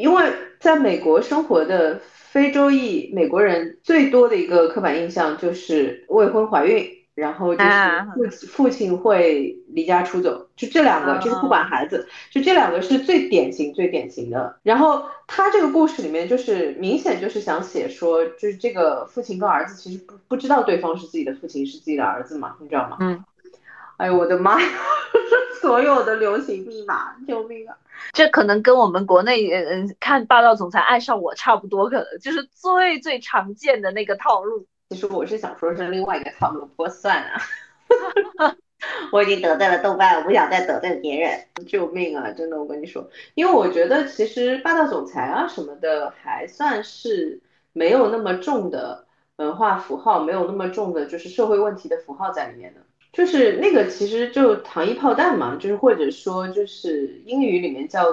A: 因为在美国生活的非洲裔美国人最多的一个刻板印象就是未婚怀孕，然后就是父父亲会离家出走，就这两个，就是不管孩子，就这两个是最典型、最典型的。然后他这个故事里面就是明显就是想写说，就是这个父亲跟儿子其实不不知道对方是自己的父亲，是自己的儿子嘛，你知道吗？
B: 嗯。
A: 哎呦我的妈呀！所有的流行密码，救命啊！
B: 这可能跟我们国内嗯看霸道总裁爱上我差不多，可能就是最最常见的那个套路。
A: 其实我是想说是另外一个套路，不过算了，我已经得罪了豆瓣，我不想再得罪别人。救命啊！真的，我跟你说，因为我觉得其实霸道总裁啊什么的还算是没有那么重的文化符号，没有那么重的就是社会问题的符号在里面的。就是那个，其实就糖衣炮弹嘛，就是或者说就是英语里面叫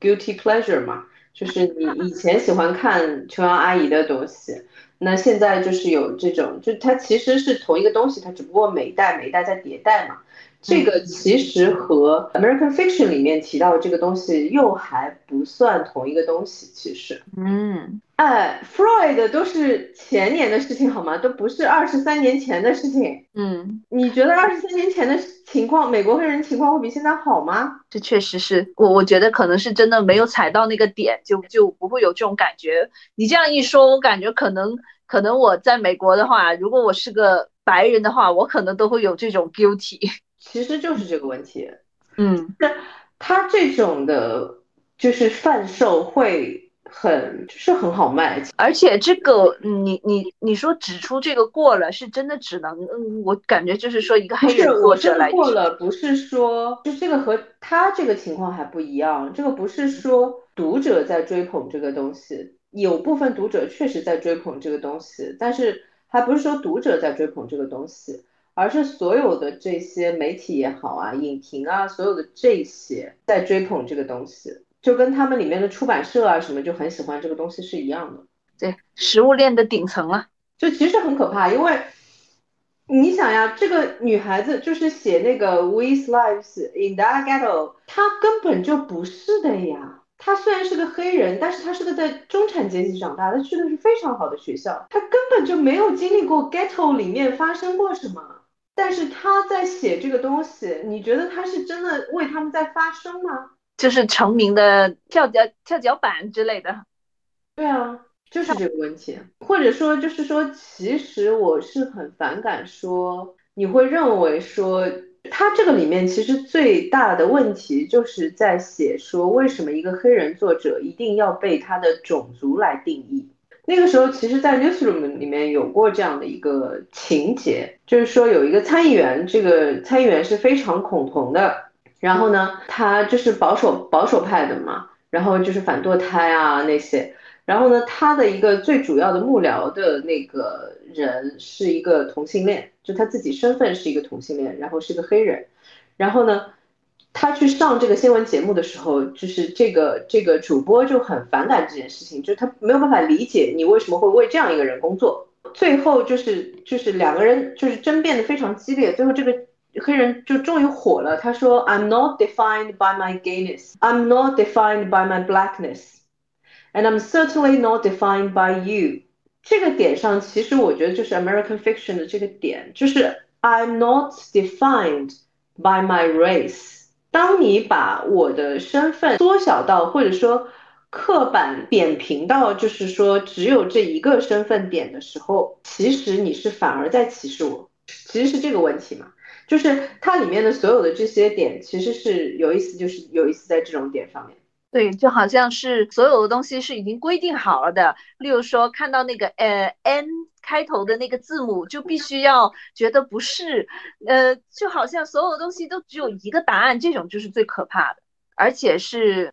A: guilty pleasure 嘛，就是你 以前喜欢看琼瑶阿姨的东西，那现在就是有这种，就它其实是同一个东西，它只不过每一代每一代在迭代嘛。这个其实和 American Fiction 里面提到的这个东西又还不算同一个东西，其实。
B: 嗯，
A: 哎，Freud 都是前年的事情好吗？都不是二十三年前的事情。
B: 嗯，
A: 你觉得二十三年前的情况，美国黑人情况会比现在好吗？
B: 这确实是我，我觉得可能是真的没有踩到那个点，就就不会有这种感觉。你这样一说，我感觉可能可能我在美国的话，如果我是个白人的话，我可能都会有这种 guilty。
A: 其实就是这个问题。
B: 嗯，那
A: 他这种的，就是贩售会。很就是很好卖，
B: 而且这个你你你说指出这个过了，是真的只能，嗯，我感觉就是说一个黑人作者来
A: 过了，不是说就这个和他这个情况还不一样，这个不是说读者在追捧这个东西，有部分读者确实在追捧这个东西，但是还不是说读者在追捧这个东西，而是所有的这些媒体也好啊，影评啊，所有的这些在追捧这个东西。就跟他们里面的出版社啊什么就很喜欢这个东西是一样的，
B: 对，食物链的顶层了，
A: 就其实很可怕，因为你想呀，这个女孩子就是写那个 With Lives in the Ghetto，她根本就不是的呀。她虽然是个黑人，但是她是个在中产阶级长大，她去的是非常好的学校，她根本就没有经历过 Ghetto 里面发生过什么。但是她在写这个东西，你觉得她是真的为他们在发声吗？
B: 就是成名的跳脚跳脚板之类的，
A: 对啊，就是这个问题，或者说就是说，其实我是很反感说你会认为说他这个里面其实最大的问题就是在写说为什么一个黑人作者一定要被他的种族来定义。那个时候其实，在 newsroom 里面有过这样的一个情节，就是说有一个参议员，这个参议员是非常恐同的。然后呢，他就是保守保守派的嘛，然后就是反堕胎啊那些。然后呢，他的一个最主要的幕僚的那个人是一个同性恋，就他自己身份是一个同性恋，然后是个黑人。然后呢，他去上这个新闻节目的时候，就是这个这个主播就很反感这件事情，就是他没有办法理解你为什么会为这样一个人工作。最后就是就是两个人就是争辩的非常激烈，最后这个。黑人就终于火了。他说：“I'm not defined by my gayness. I'm not defined by my blackness, and I'm certainly not defined by you。”这个点上，其实我觉得就是 American fiction 的这个点，就是 I'm not defined by my race。当你把我的身份缩小到，或者说刻板扁平到，就是说只有这一个身份点的时候，其实你是反而在歧视我。其实是这个问题嘛。就是它里面的所有的这些点，其实是有意思，就是有意思在这种点上面。
B: 对，就好像是所有的东西是已经规定好了的。例如说，看到那个呃 N 开头的那个字母，就必须要觉得不是，呃，就好像所有的东西都只有一个答案，这种就是最可怕的，而且是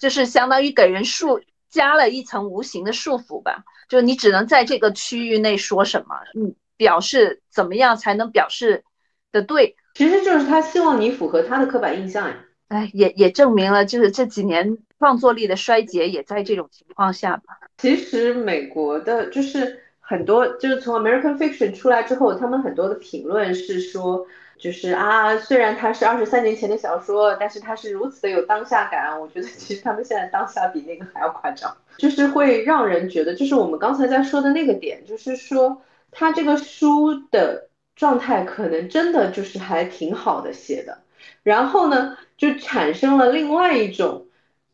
B: 就是相当于给人束加了一层无形的束缚吧。就你只能在这个区域内说什么，嗯，表示怎么样才能表示。的对，
A: 其实就是他希望你符合他的刻板印象呀。
B: 哎，也也证明了，就是这几年创作力的衰竭也在这种情况下吧。
A: 其实美国的，就是很多，就是从 American Fiction 出来之后，他们很多的评论是说，就是啊，虽然它是二十三年前的小说，但是它是如此的有当下感。我觉得其实他们现在当下比那个还要夸张，就是会让人觉得，就是我们刚才在说的那个点，就是说他这个书的。状态可能真的就是还挺好的写的，然后呢，就产生了另外一种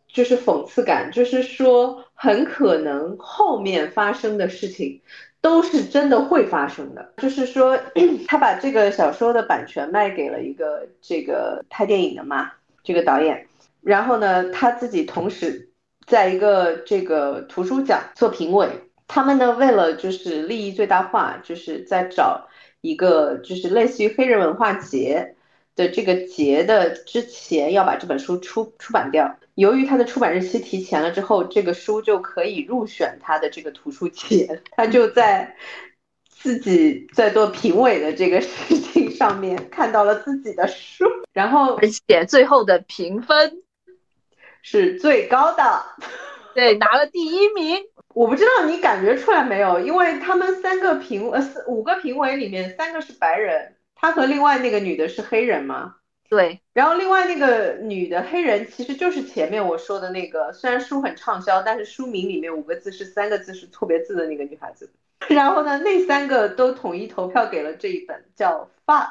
A: 就是讽刺感，就是说很可能后面发生的事情都是真的会发生的。就是说 他把这个小说的版权卖给了一个这个拍电影的嘛，这个导演，然后呢他自己同时在一个这个图书奖做评委，他们呢为了就是利益最大化，就是在找。一个就是类似于黑人文化节的这个节的之前要把这本书出出版掉，由于它的出版日期提前了之后，这个书就可以入选它的这个图书节，他就在自己在做评委的这个事情上面看到了自己的书，然后
B: 而且最后的评分
A: 是最高的，
B: 对，拿了第一名。
A: 我不知道你感觉出来没有，因为他们三个评呃四五个评委里面三个是白人，他和另外那个女的是黑人吗？
B: 对，
A: 然后另外那个女的黑人其实就是前面我说的那个，虽然书很畅销，但是书名里面五个字是三个字是错别字的那个女孩子。然后呢，那三个都统一投票给了这一本叫 Fuck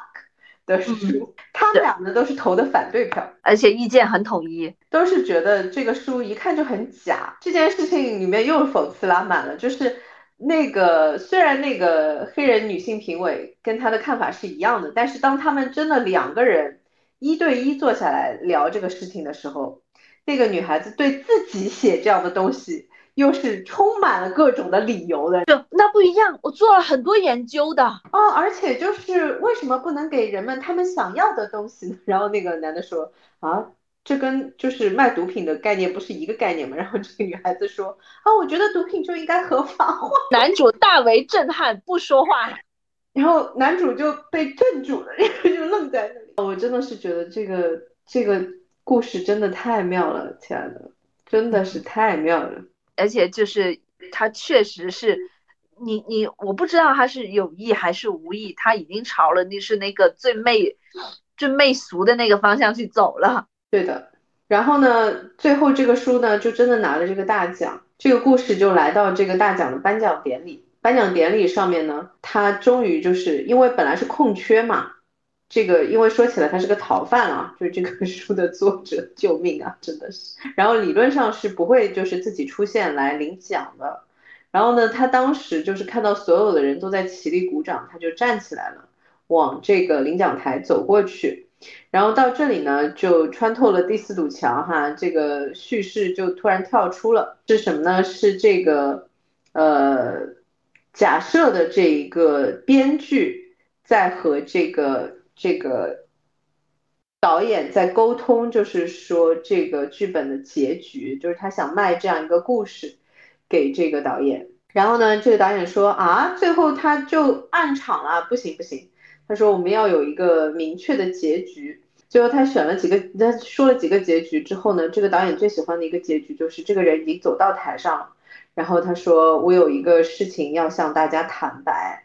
A: 的书，他们两个都是投的反对票，
B: 而且意见很统一，
A: 都是觉得这个书一看就很假。这件事情里面又讽刺拉满了，就是那个虽然那个黑人女性评委跟他的看法是一样的，但是当他们真的两个人。一对一坐下来聊这个事情的时候，那个女孩子对自己写这样的东西又是充满了各种的理由的。
B: 就那不一样，我做了很多研究的
A: 哦，而且就是为什么不能给人们他们想要的东西呢？然后那个男的说啊，这跟就是卖毒品的概念不是一个概念嘛？然后这个女孩子说啊，我觉得毒品就应该合法化。
B: 男主大为震撼，不说话。
A: 然后男主就被镇住了，然后就愣在那里。我真的是觉得这个这个故事真的太妙了，亲爱的，真的是太妙了。
B: 而且就是他确实是，你你我不知道他是有意还是无意，他已经朝了那是那个最媚最媚俗的那个方向去走了。
A: 对的。然后呢，最后这个书呢就真的拿了这个大奖，这个故事就来到这个大奖的颁奖典礼。颁奖典礼上面呢，他终于就是因为本来是空缺嘛，这个因为说起来他是个逃犯啊，就是这个 书的作者，救命啊，真的是。然后理论上是不会就是自己出现来领奖的。然后呢，他当时就是看到所有的人都在起立鼓掌，他就站起来了，往这个领奖台走过去。然后到这里呢，就穿透了第四堵墙哈，这个叙事就突然跳出了，是什么呢？是这个呃。假设的这一个编剧在和这个这个导演在沟通，就是说这个剧本的结局，就是他想卖这样一个故事给这个导演。然后呢，这个导演说啊，最后他就暗场了，不行不行，他说我们要有一个明确的结局。最后他选了几个，他说了几个结局之后呢，这个导演最喜欢的一个结局就是这个人已经走到台上了。然后他说：“我有一个事情要向大家坦白。”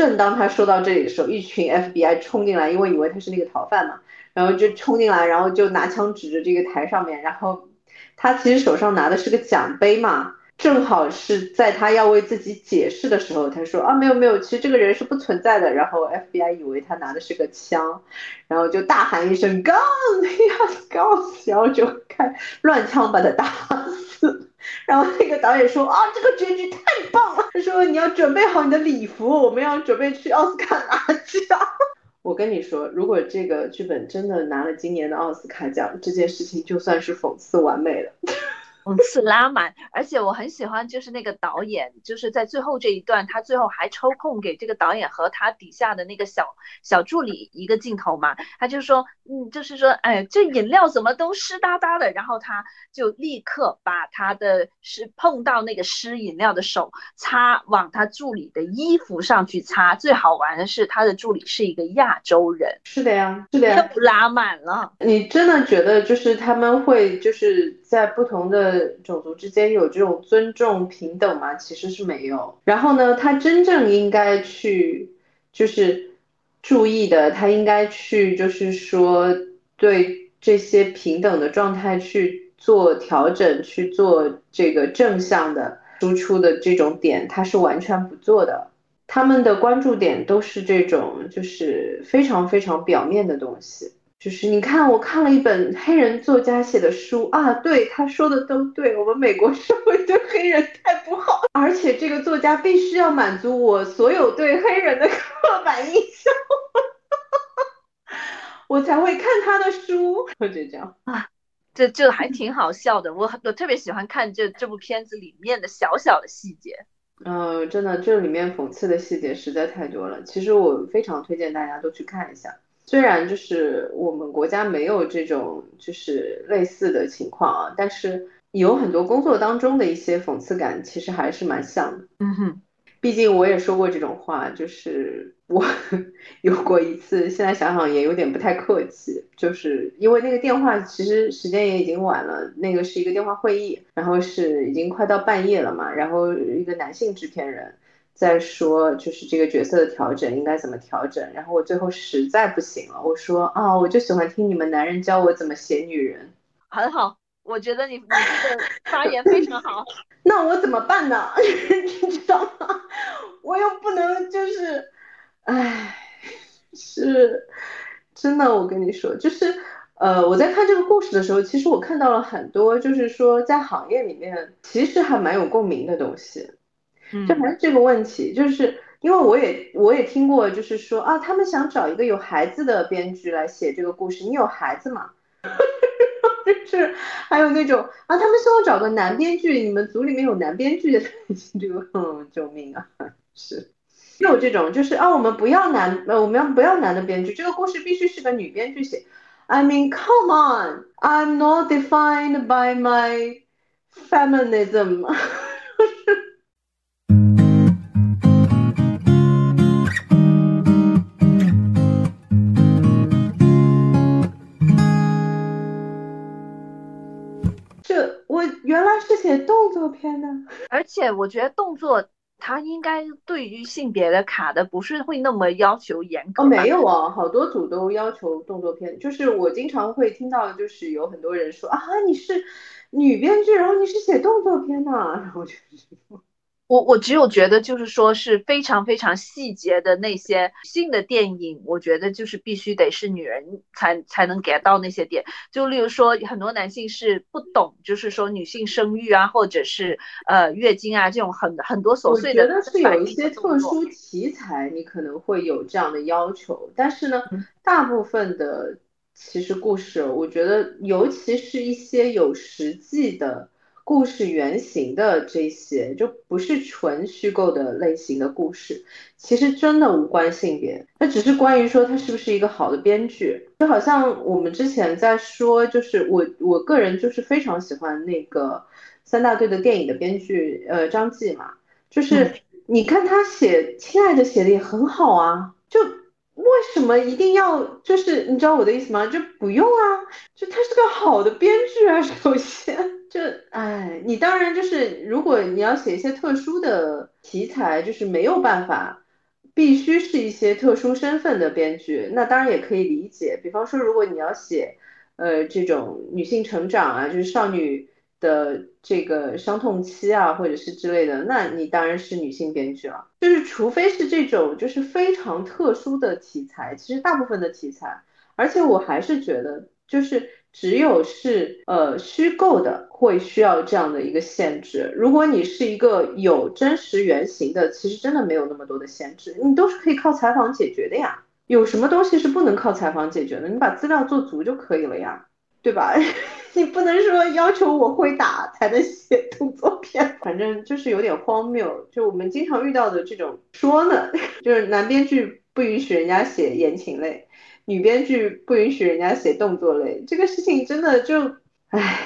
A: 正当他说到这里的时候，一群 FBI 冲进来，因为以为他是那个逃犯嘛，然后就冲进来，然后就拿枪指着这个台上面。然后他其实手上拿的是个奖杯嘛，正好是在他要为自己解释的时候，他说：“啊，没有没有，其实这个人是不存在的。”然后 FBI 以为他拿的是个枪，然后就大喊一声 “gun”，呀 gun，然后就开乱枪把他打死。然后那个导演说啊，这个结局太棒了。他说你要准备好你的礼服，我们要准备去奥斯卡拿奖。我跟你说，如果这个剧本真的拿了今年的奥斯卡奖，这件事情就算是讽刺完美了。
B: 讽刺拉满，而且我很喜欢，就是那个导演，就是在最后这一段，他最后还抽空给这个导演和他底下的那个小小助理一个镜头嘛，他就说，嗯，就是说，哎，这饮料怎么都湿哒哒的，然后他就立刻把他的湿碰到那个湿饮料的手擦往他助理的衣服上去擦。最好玩的是，他的助理是一个亚洲人。
A: 是的呀，是的呀，
B: 拉满了。
A: 你真的觉得就是他们会就是在不同的。种族之间有这种尊重平等吗？其实是没有。然后呢，他真正应该去就是注意的，他应该去就是说对这些平等的状态去做调整，去做这个正向的输出的这种点，他是完全不做的。他们的关注点都是这种就是非常非常表面的东西。就是你看，我看了一本黑人作家写的书啊，对他说的都对，我们美国社会对黑人太不好，而且这个作家必须要满足我所有对黑人的 刻板印象，我才会看他的书。就这样
B: 啊，这这还挺好笑的，我我特别喜欢看这这部片子里面的小小的细节。
A: 嗯，真的，这里面讽刺的细节实在太多了。其实我非常推荐大家都去看一下。虽然就是我们国家没有这种就是类似的情况啊，但是有很多工作当中的一些讽刺感，其实还是蛮像的。
B: 嗯哼，
A: 毕竟我也说过这种话，就是我 有过一次，现在想想也有点不太客气，就是因为那个电话其实时间也已经晚了，那个是一个电话会议，然后是已经快到半夜了嘛，然后一个男性制片人。在说就是这个角色的调整应该怎么调整，然后我最后实在不行了，我说啊，我就喜欢听你们男人教我怎么写女人，
B: 很好，我觉得你你这个发言非常好。
A: 那我怎么办呢？你知道吗？我又不能就是，唉，是，真的，我跟你说，就是。呃，我在看这个故事的时候，其实我看到了很多，就是说在行业里面其实还蛮有共鸣的东西，就还是这个问题，就是因为我也我也听过，就是说啊，他们想找一个有孩子的编剧来写这个故事，你有孩子吗？就是还有那种啊，他们希望找个男编剧，你们组里面有男编剧的，这个救命啊！是，有这种就是啊，我们不要男，呃，我们要不要男的编剧，这个故事必须是个女编剧写。I mean, come on! I'm not defined by my feminism.
B: 而且我觉得动作。他应该对于性别的卡的不是会那么要求严格
A: 哦，没有啊，好多组都要求动作片。就是我经常会听到，就是有很多人说啊，你是女编剧，然后你是写动作片的，然后就是。
B: 我我只有觉得就是说是非常非常细节的那些性的电影，我觉得就是必须得是女人才才能 get 到那些点。就例如说，很多男性是不懂，就是说女性生育啊，或者是呃月经啊这种很很多琐碎的。
A: 我觉得是有一些特殊题材，你可能会有这样的要求，但是呢，大部分的其实故事，我觉得尤其是一些有实际的。故事原型的这些就不是纯虚构的类型的故事，其实真的无关性别，那只是关于说他是不是一个好的编剧。就好像我们之前在说，就是我我个人就是非常喜欢那个三大队的电影的编剧，呃，张继嘛，就是你看他写《亲爱的》写的也很好啊，就。为什么一定要就是你知道我的意思吗？就不用啊，就他是个好的编剧啊。首先，就哎，你当然就是如果你要写一些特殊的题材，就是没有办法，必须是一些特殊身份的编剧，那当然也可以理解。比方说，如果你要写呃这种女性成长啊，就是少女。的这个伤痛期啊，或者是之类的，那你当然是女性编剧了。就是除非是这种就是非常特殊的题材，其实大部分的题材，而且我还是觉得，就是只有是呃虚构的会需要这样的一个限制。如果你是一个有真实原型的，其实真的没有那么多的限制，你都是可以靠采访解决的呀。有什么东西是不能靠采访解决的？你把资料做足就可以了呀。对吧？你不能说要求我会打才能写动作片，反正就是有点荒谬。就我们经常遇到的这种说呢，就是男编剧不允许人家写言情类，女编剧不允许人家写动作类，这个事情真的就，唉，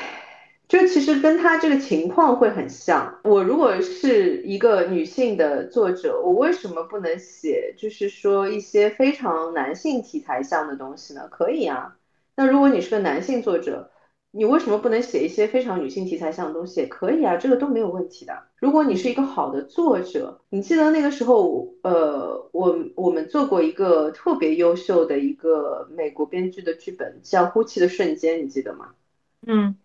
A: 就其实跟他这个情况会很像。我如果是一个女性的作者，我为什么不能写，就是说一些非常男性题材向的东西呢？可以啊。那如果你是个男性作者，你为什么不能写一些非常女性题材向的东西？也可以啊，这个都没有问题的。如果你是一个好的作者，你记得那个时候，呃，我我们做过一个特别优秀的一个美国编剧的剧本，叫《呼气的瞬间》，你记得吗？
B: 嗯，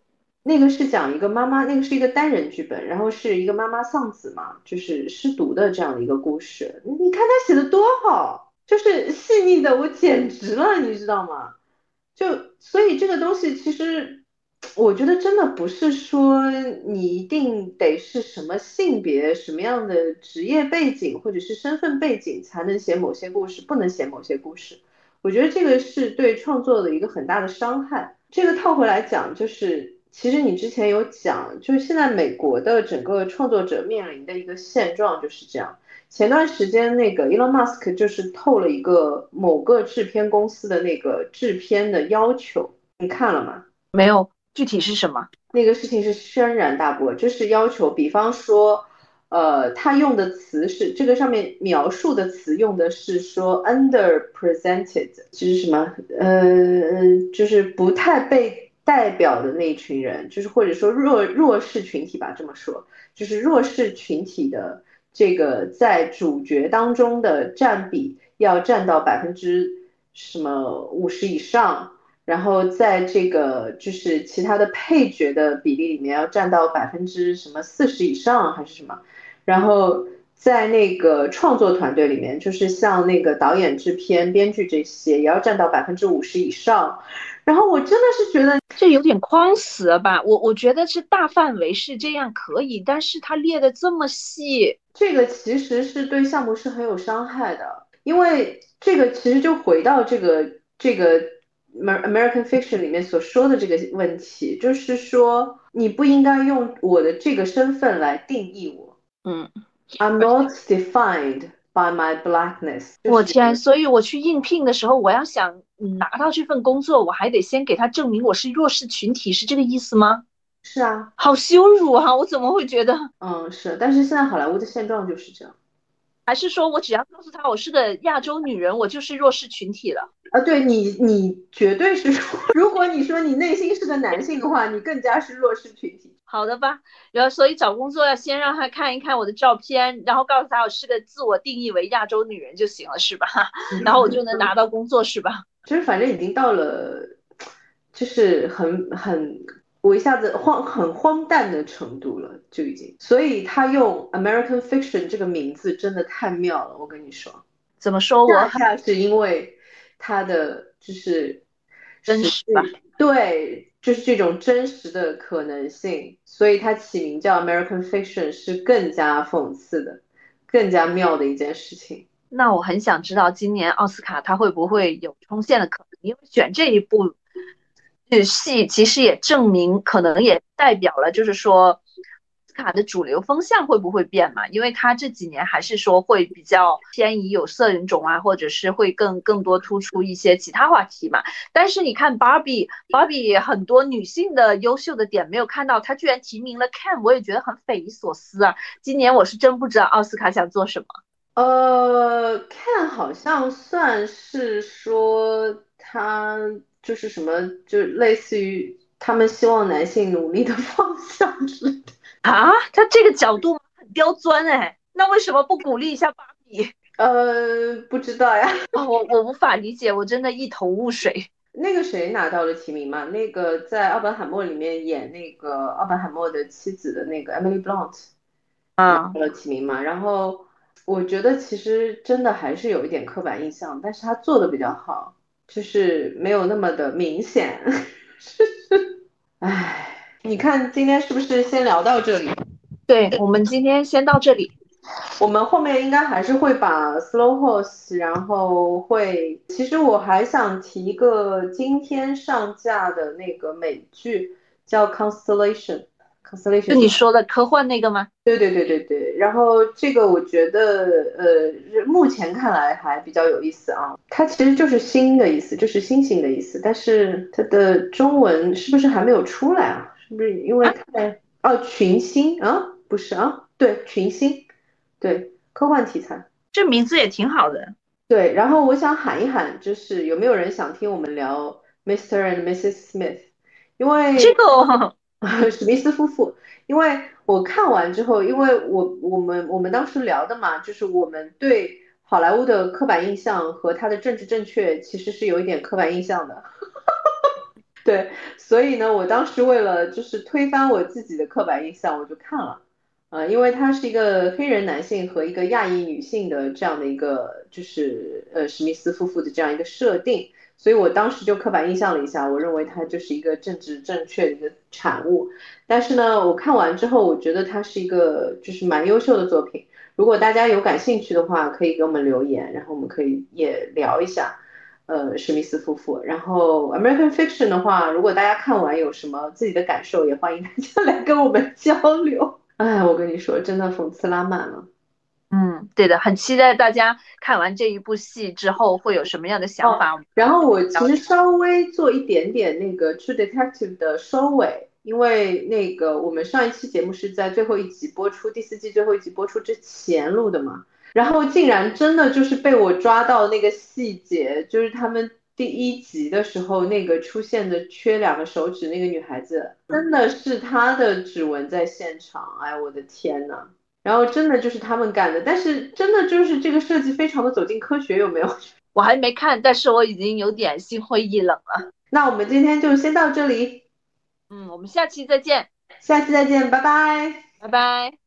A: 那个是讲一个妈妈，那个是一个单人剧本，然后是一个妈妈丧子嘛，就是失独的这样的一个故事。你看他写的多好，就是细腻的，我简直了，你知道吗？就所以这个东西其实，我觉得真的不是说你一定得是什么性别、什么样的职业背景或者是身份背景才能写某些故事，不能写某些故事。我觉得这个是对创作的一个很大的伤害。这个套回来讲，就是其实你之前有讲，就是现在美国的整个创作者面临的一个现状就是这样。前段时间，那个 Elon Musk 就是透了一个某个制片公司的那个制片的要求，你看了吗？
B: 没有，具体是什么？
A: 那个事情是轩然大波，就是要求，比方说，呃，他用的词是这个上面描述的词用的是说 underpresented，就是什么，呃，就是不太被代表的那一群人，就是或者说弱弱势群体吧，这么说，就是弱势群体的。这个在主角当中的占比要占到百分之什么五十以上，然后在这个就是其他的配角的比例里面要占到百分之什么四十以上还是什么，然后在那个创作团队里面，就是像那个导演、制片、编剧这些也要占到百分之五十以上。然后我真的是觉得
B: 这有点框死了吧？我我觉得是大范围是这样可以，但是他列的这么细，
A: 这个其实是对项目是很有伤害的，因为这个其实就回到这个这个 American Fiction 里面所说的这个问题，就是说你不应该用我的这个身份来定义我。
B: 嗯
A: ，I'm not defined by my blackness。
B: 我天，所以我去应聘的时候，我要想。拿到这份工作，我还得先给他证明我是弱势群体，是这个意思吗？
A: 是啊，
B: 好羞辱啊！我怎么会觉得？
A: 嗯，是。但是现在好莱坞的现状就是这样。
B: 还是说我只要告诉他我是个亚洲女人，我就是弱势群体了？
A: 啊，对你，你绝对是。如果你说你内心是个男性的话，你更加是弱势群体。
B: 好的吧，然后所以找工作要先让他看一看我的照片，然后告诉他我是个自我定义为亚洲女人就行了，是吧？然后我就能拿到工作，是吧？
A: 其实反正已经到了，就是很很我一下子荒很荒诞的程度了，就已经。所以他用 American Fiction 这个名字真的太妙了，我跟你说。
B: 怎么说？我
A: 恰是因为他的就是
B: 真实吧？
A: 对，就是这种真实的可能性，所以他起名叫 American Fiction 是更加讽刺的，更加妙的一件事情。
B: 那我很想知道，今年奥斯卡他会不会有冲线的可能？因为选这一部戏，其实也证明，可能也代表了，就是说，斯卡的主流风向会不会变嘛？因为他这几年还是说会比较偏移有色人种啊，或者是会更更多突出一些其他话题嘛。但是你看芭比，芭比很多女性的优秀的点没有看到，她居然提名了 Ken，我也觉得很匪夷所思啊。今年我是真不知道奥斯卡想做什么。
A: 呃，看好像算是说他就是什么，就类似于他们希望男性努力的方向之类的
B: 啊。他这个角度很刁钻哎，那为什么不鼓励一下芭比？
A: 呃，不知道呀，
B: 我我无法理解，我真的一头雾水。
A: 那个谁拿到了提名嘛？那个在《奥本海默》里面演那个奥本海默的妻子的那个 Emily Blunt
B: 拿
A: 到了提名嘛？然后。我觉得其实真的还是有一点刻板印象，但是他做的比较好，就是没有那么的明显。唉，你看今天是不是先聊到这里？
B: 对，我们今天先到这里。
A: 我们后面应该还是会把 Slow Horse，然后会，其实我还想提一个今天上架的那个美剧，叫 Constellation。
B: 就你说的科幻那个吗？
A: 对对对对对。然后这个我觉得，呃，目前看来还比较有意思啊。它其实就是星的意思，就是星星的意思。但是它的中文是不是还没有出来啊？是不是因为太哦群星啊？不是啊，对群星，对科幻题材，
B: 这名字也挺好的。
A: 对，然后我想喊一喊，就是有没有人想听我们聊 Mr. and Mrs. Smith？因为
B: 这个。
A: 史密斯夫妇，因为我看完之后，因为我我们我们当时聊的嘛，就是我们对好莱坞的刻板印象和他的政治正确其实是有一点刻板印象的，对，所以呢，我当时为了就是推翻我自己的刻板印象，我就看了，啊，因为他是一个黑人男性和一个亚裔女性的这样的一个就是呃史密斯夫妇的这样一个设定。所以我当时就刻板印象了一下，我认为它就是一个政治正确的一个产物。但是呢，我看完之后，我觉得它是一个就是蛮优秀的作品。如果大家有感兴趣的话，可以给我们留言，然后我们可以也聊一下，呃，史密斯夫妇。然后 American Fiction 的话，如果大家看完有什么自己的感受，也欢迎大家 来跟我们交流。哎，我跟你说，真的讽刺拉满了。
B: 嗯，对的，很期待大家看完这一部戏之后会有什么样的想法。
A: 然后我其实稍微做一点点那个 True Detective 的收尾，因为那个我们上一期节目是在最后一集播出，第四季最后一集播出之前录的嘛。然后竟然真的就是被我抓到那个细节，就是他们第一集的时候那个出现的缺两个手指那个女孩子，真的是她的指纹在现场。哎，我的天呐！然后真的就是他们干的，但是真的就是这个设计非常的走进科学，有没有？
B: 我还没看，但是我已经有点心灰意冷了。
A: 那我们今天就先到这里，
B: 嗯，我们下期再见，
A: 下期再见，拜拜。
B: 拜拜。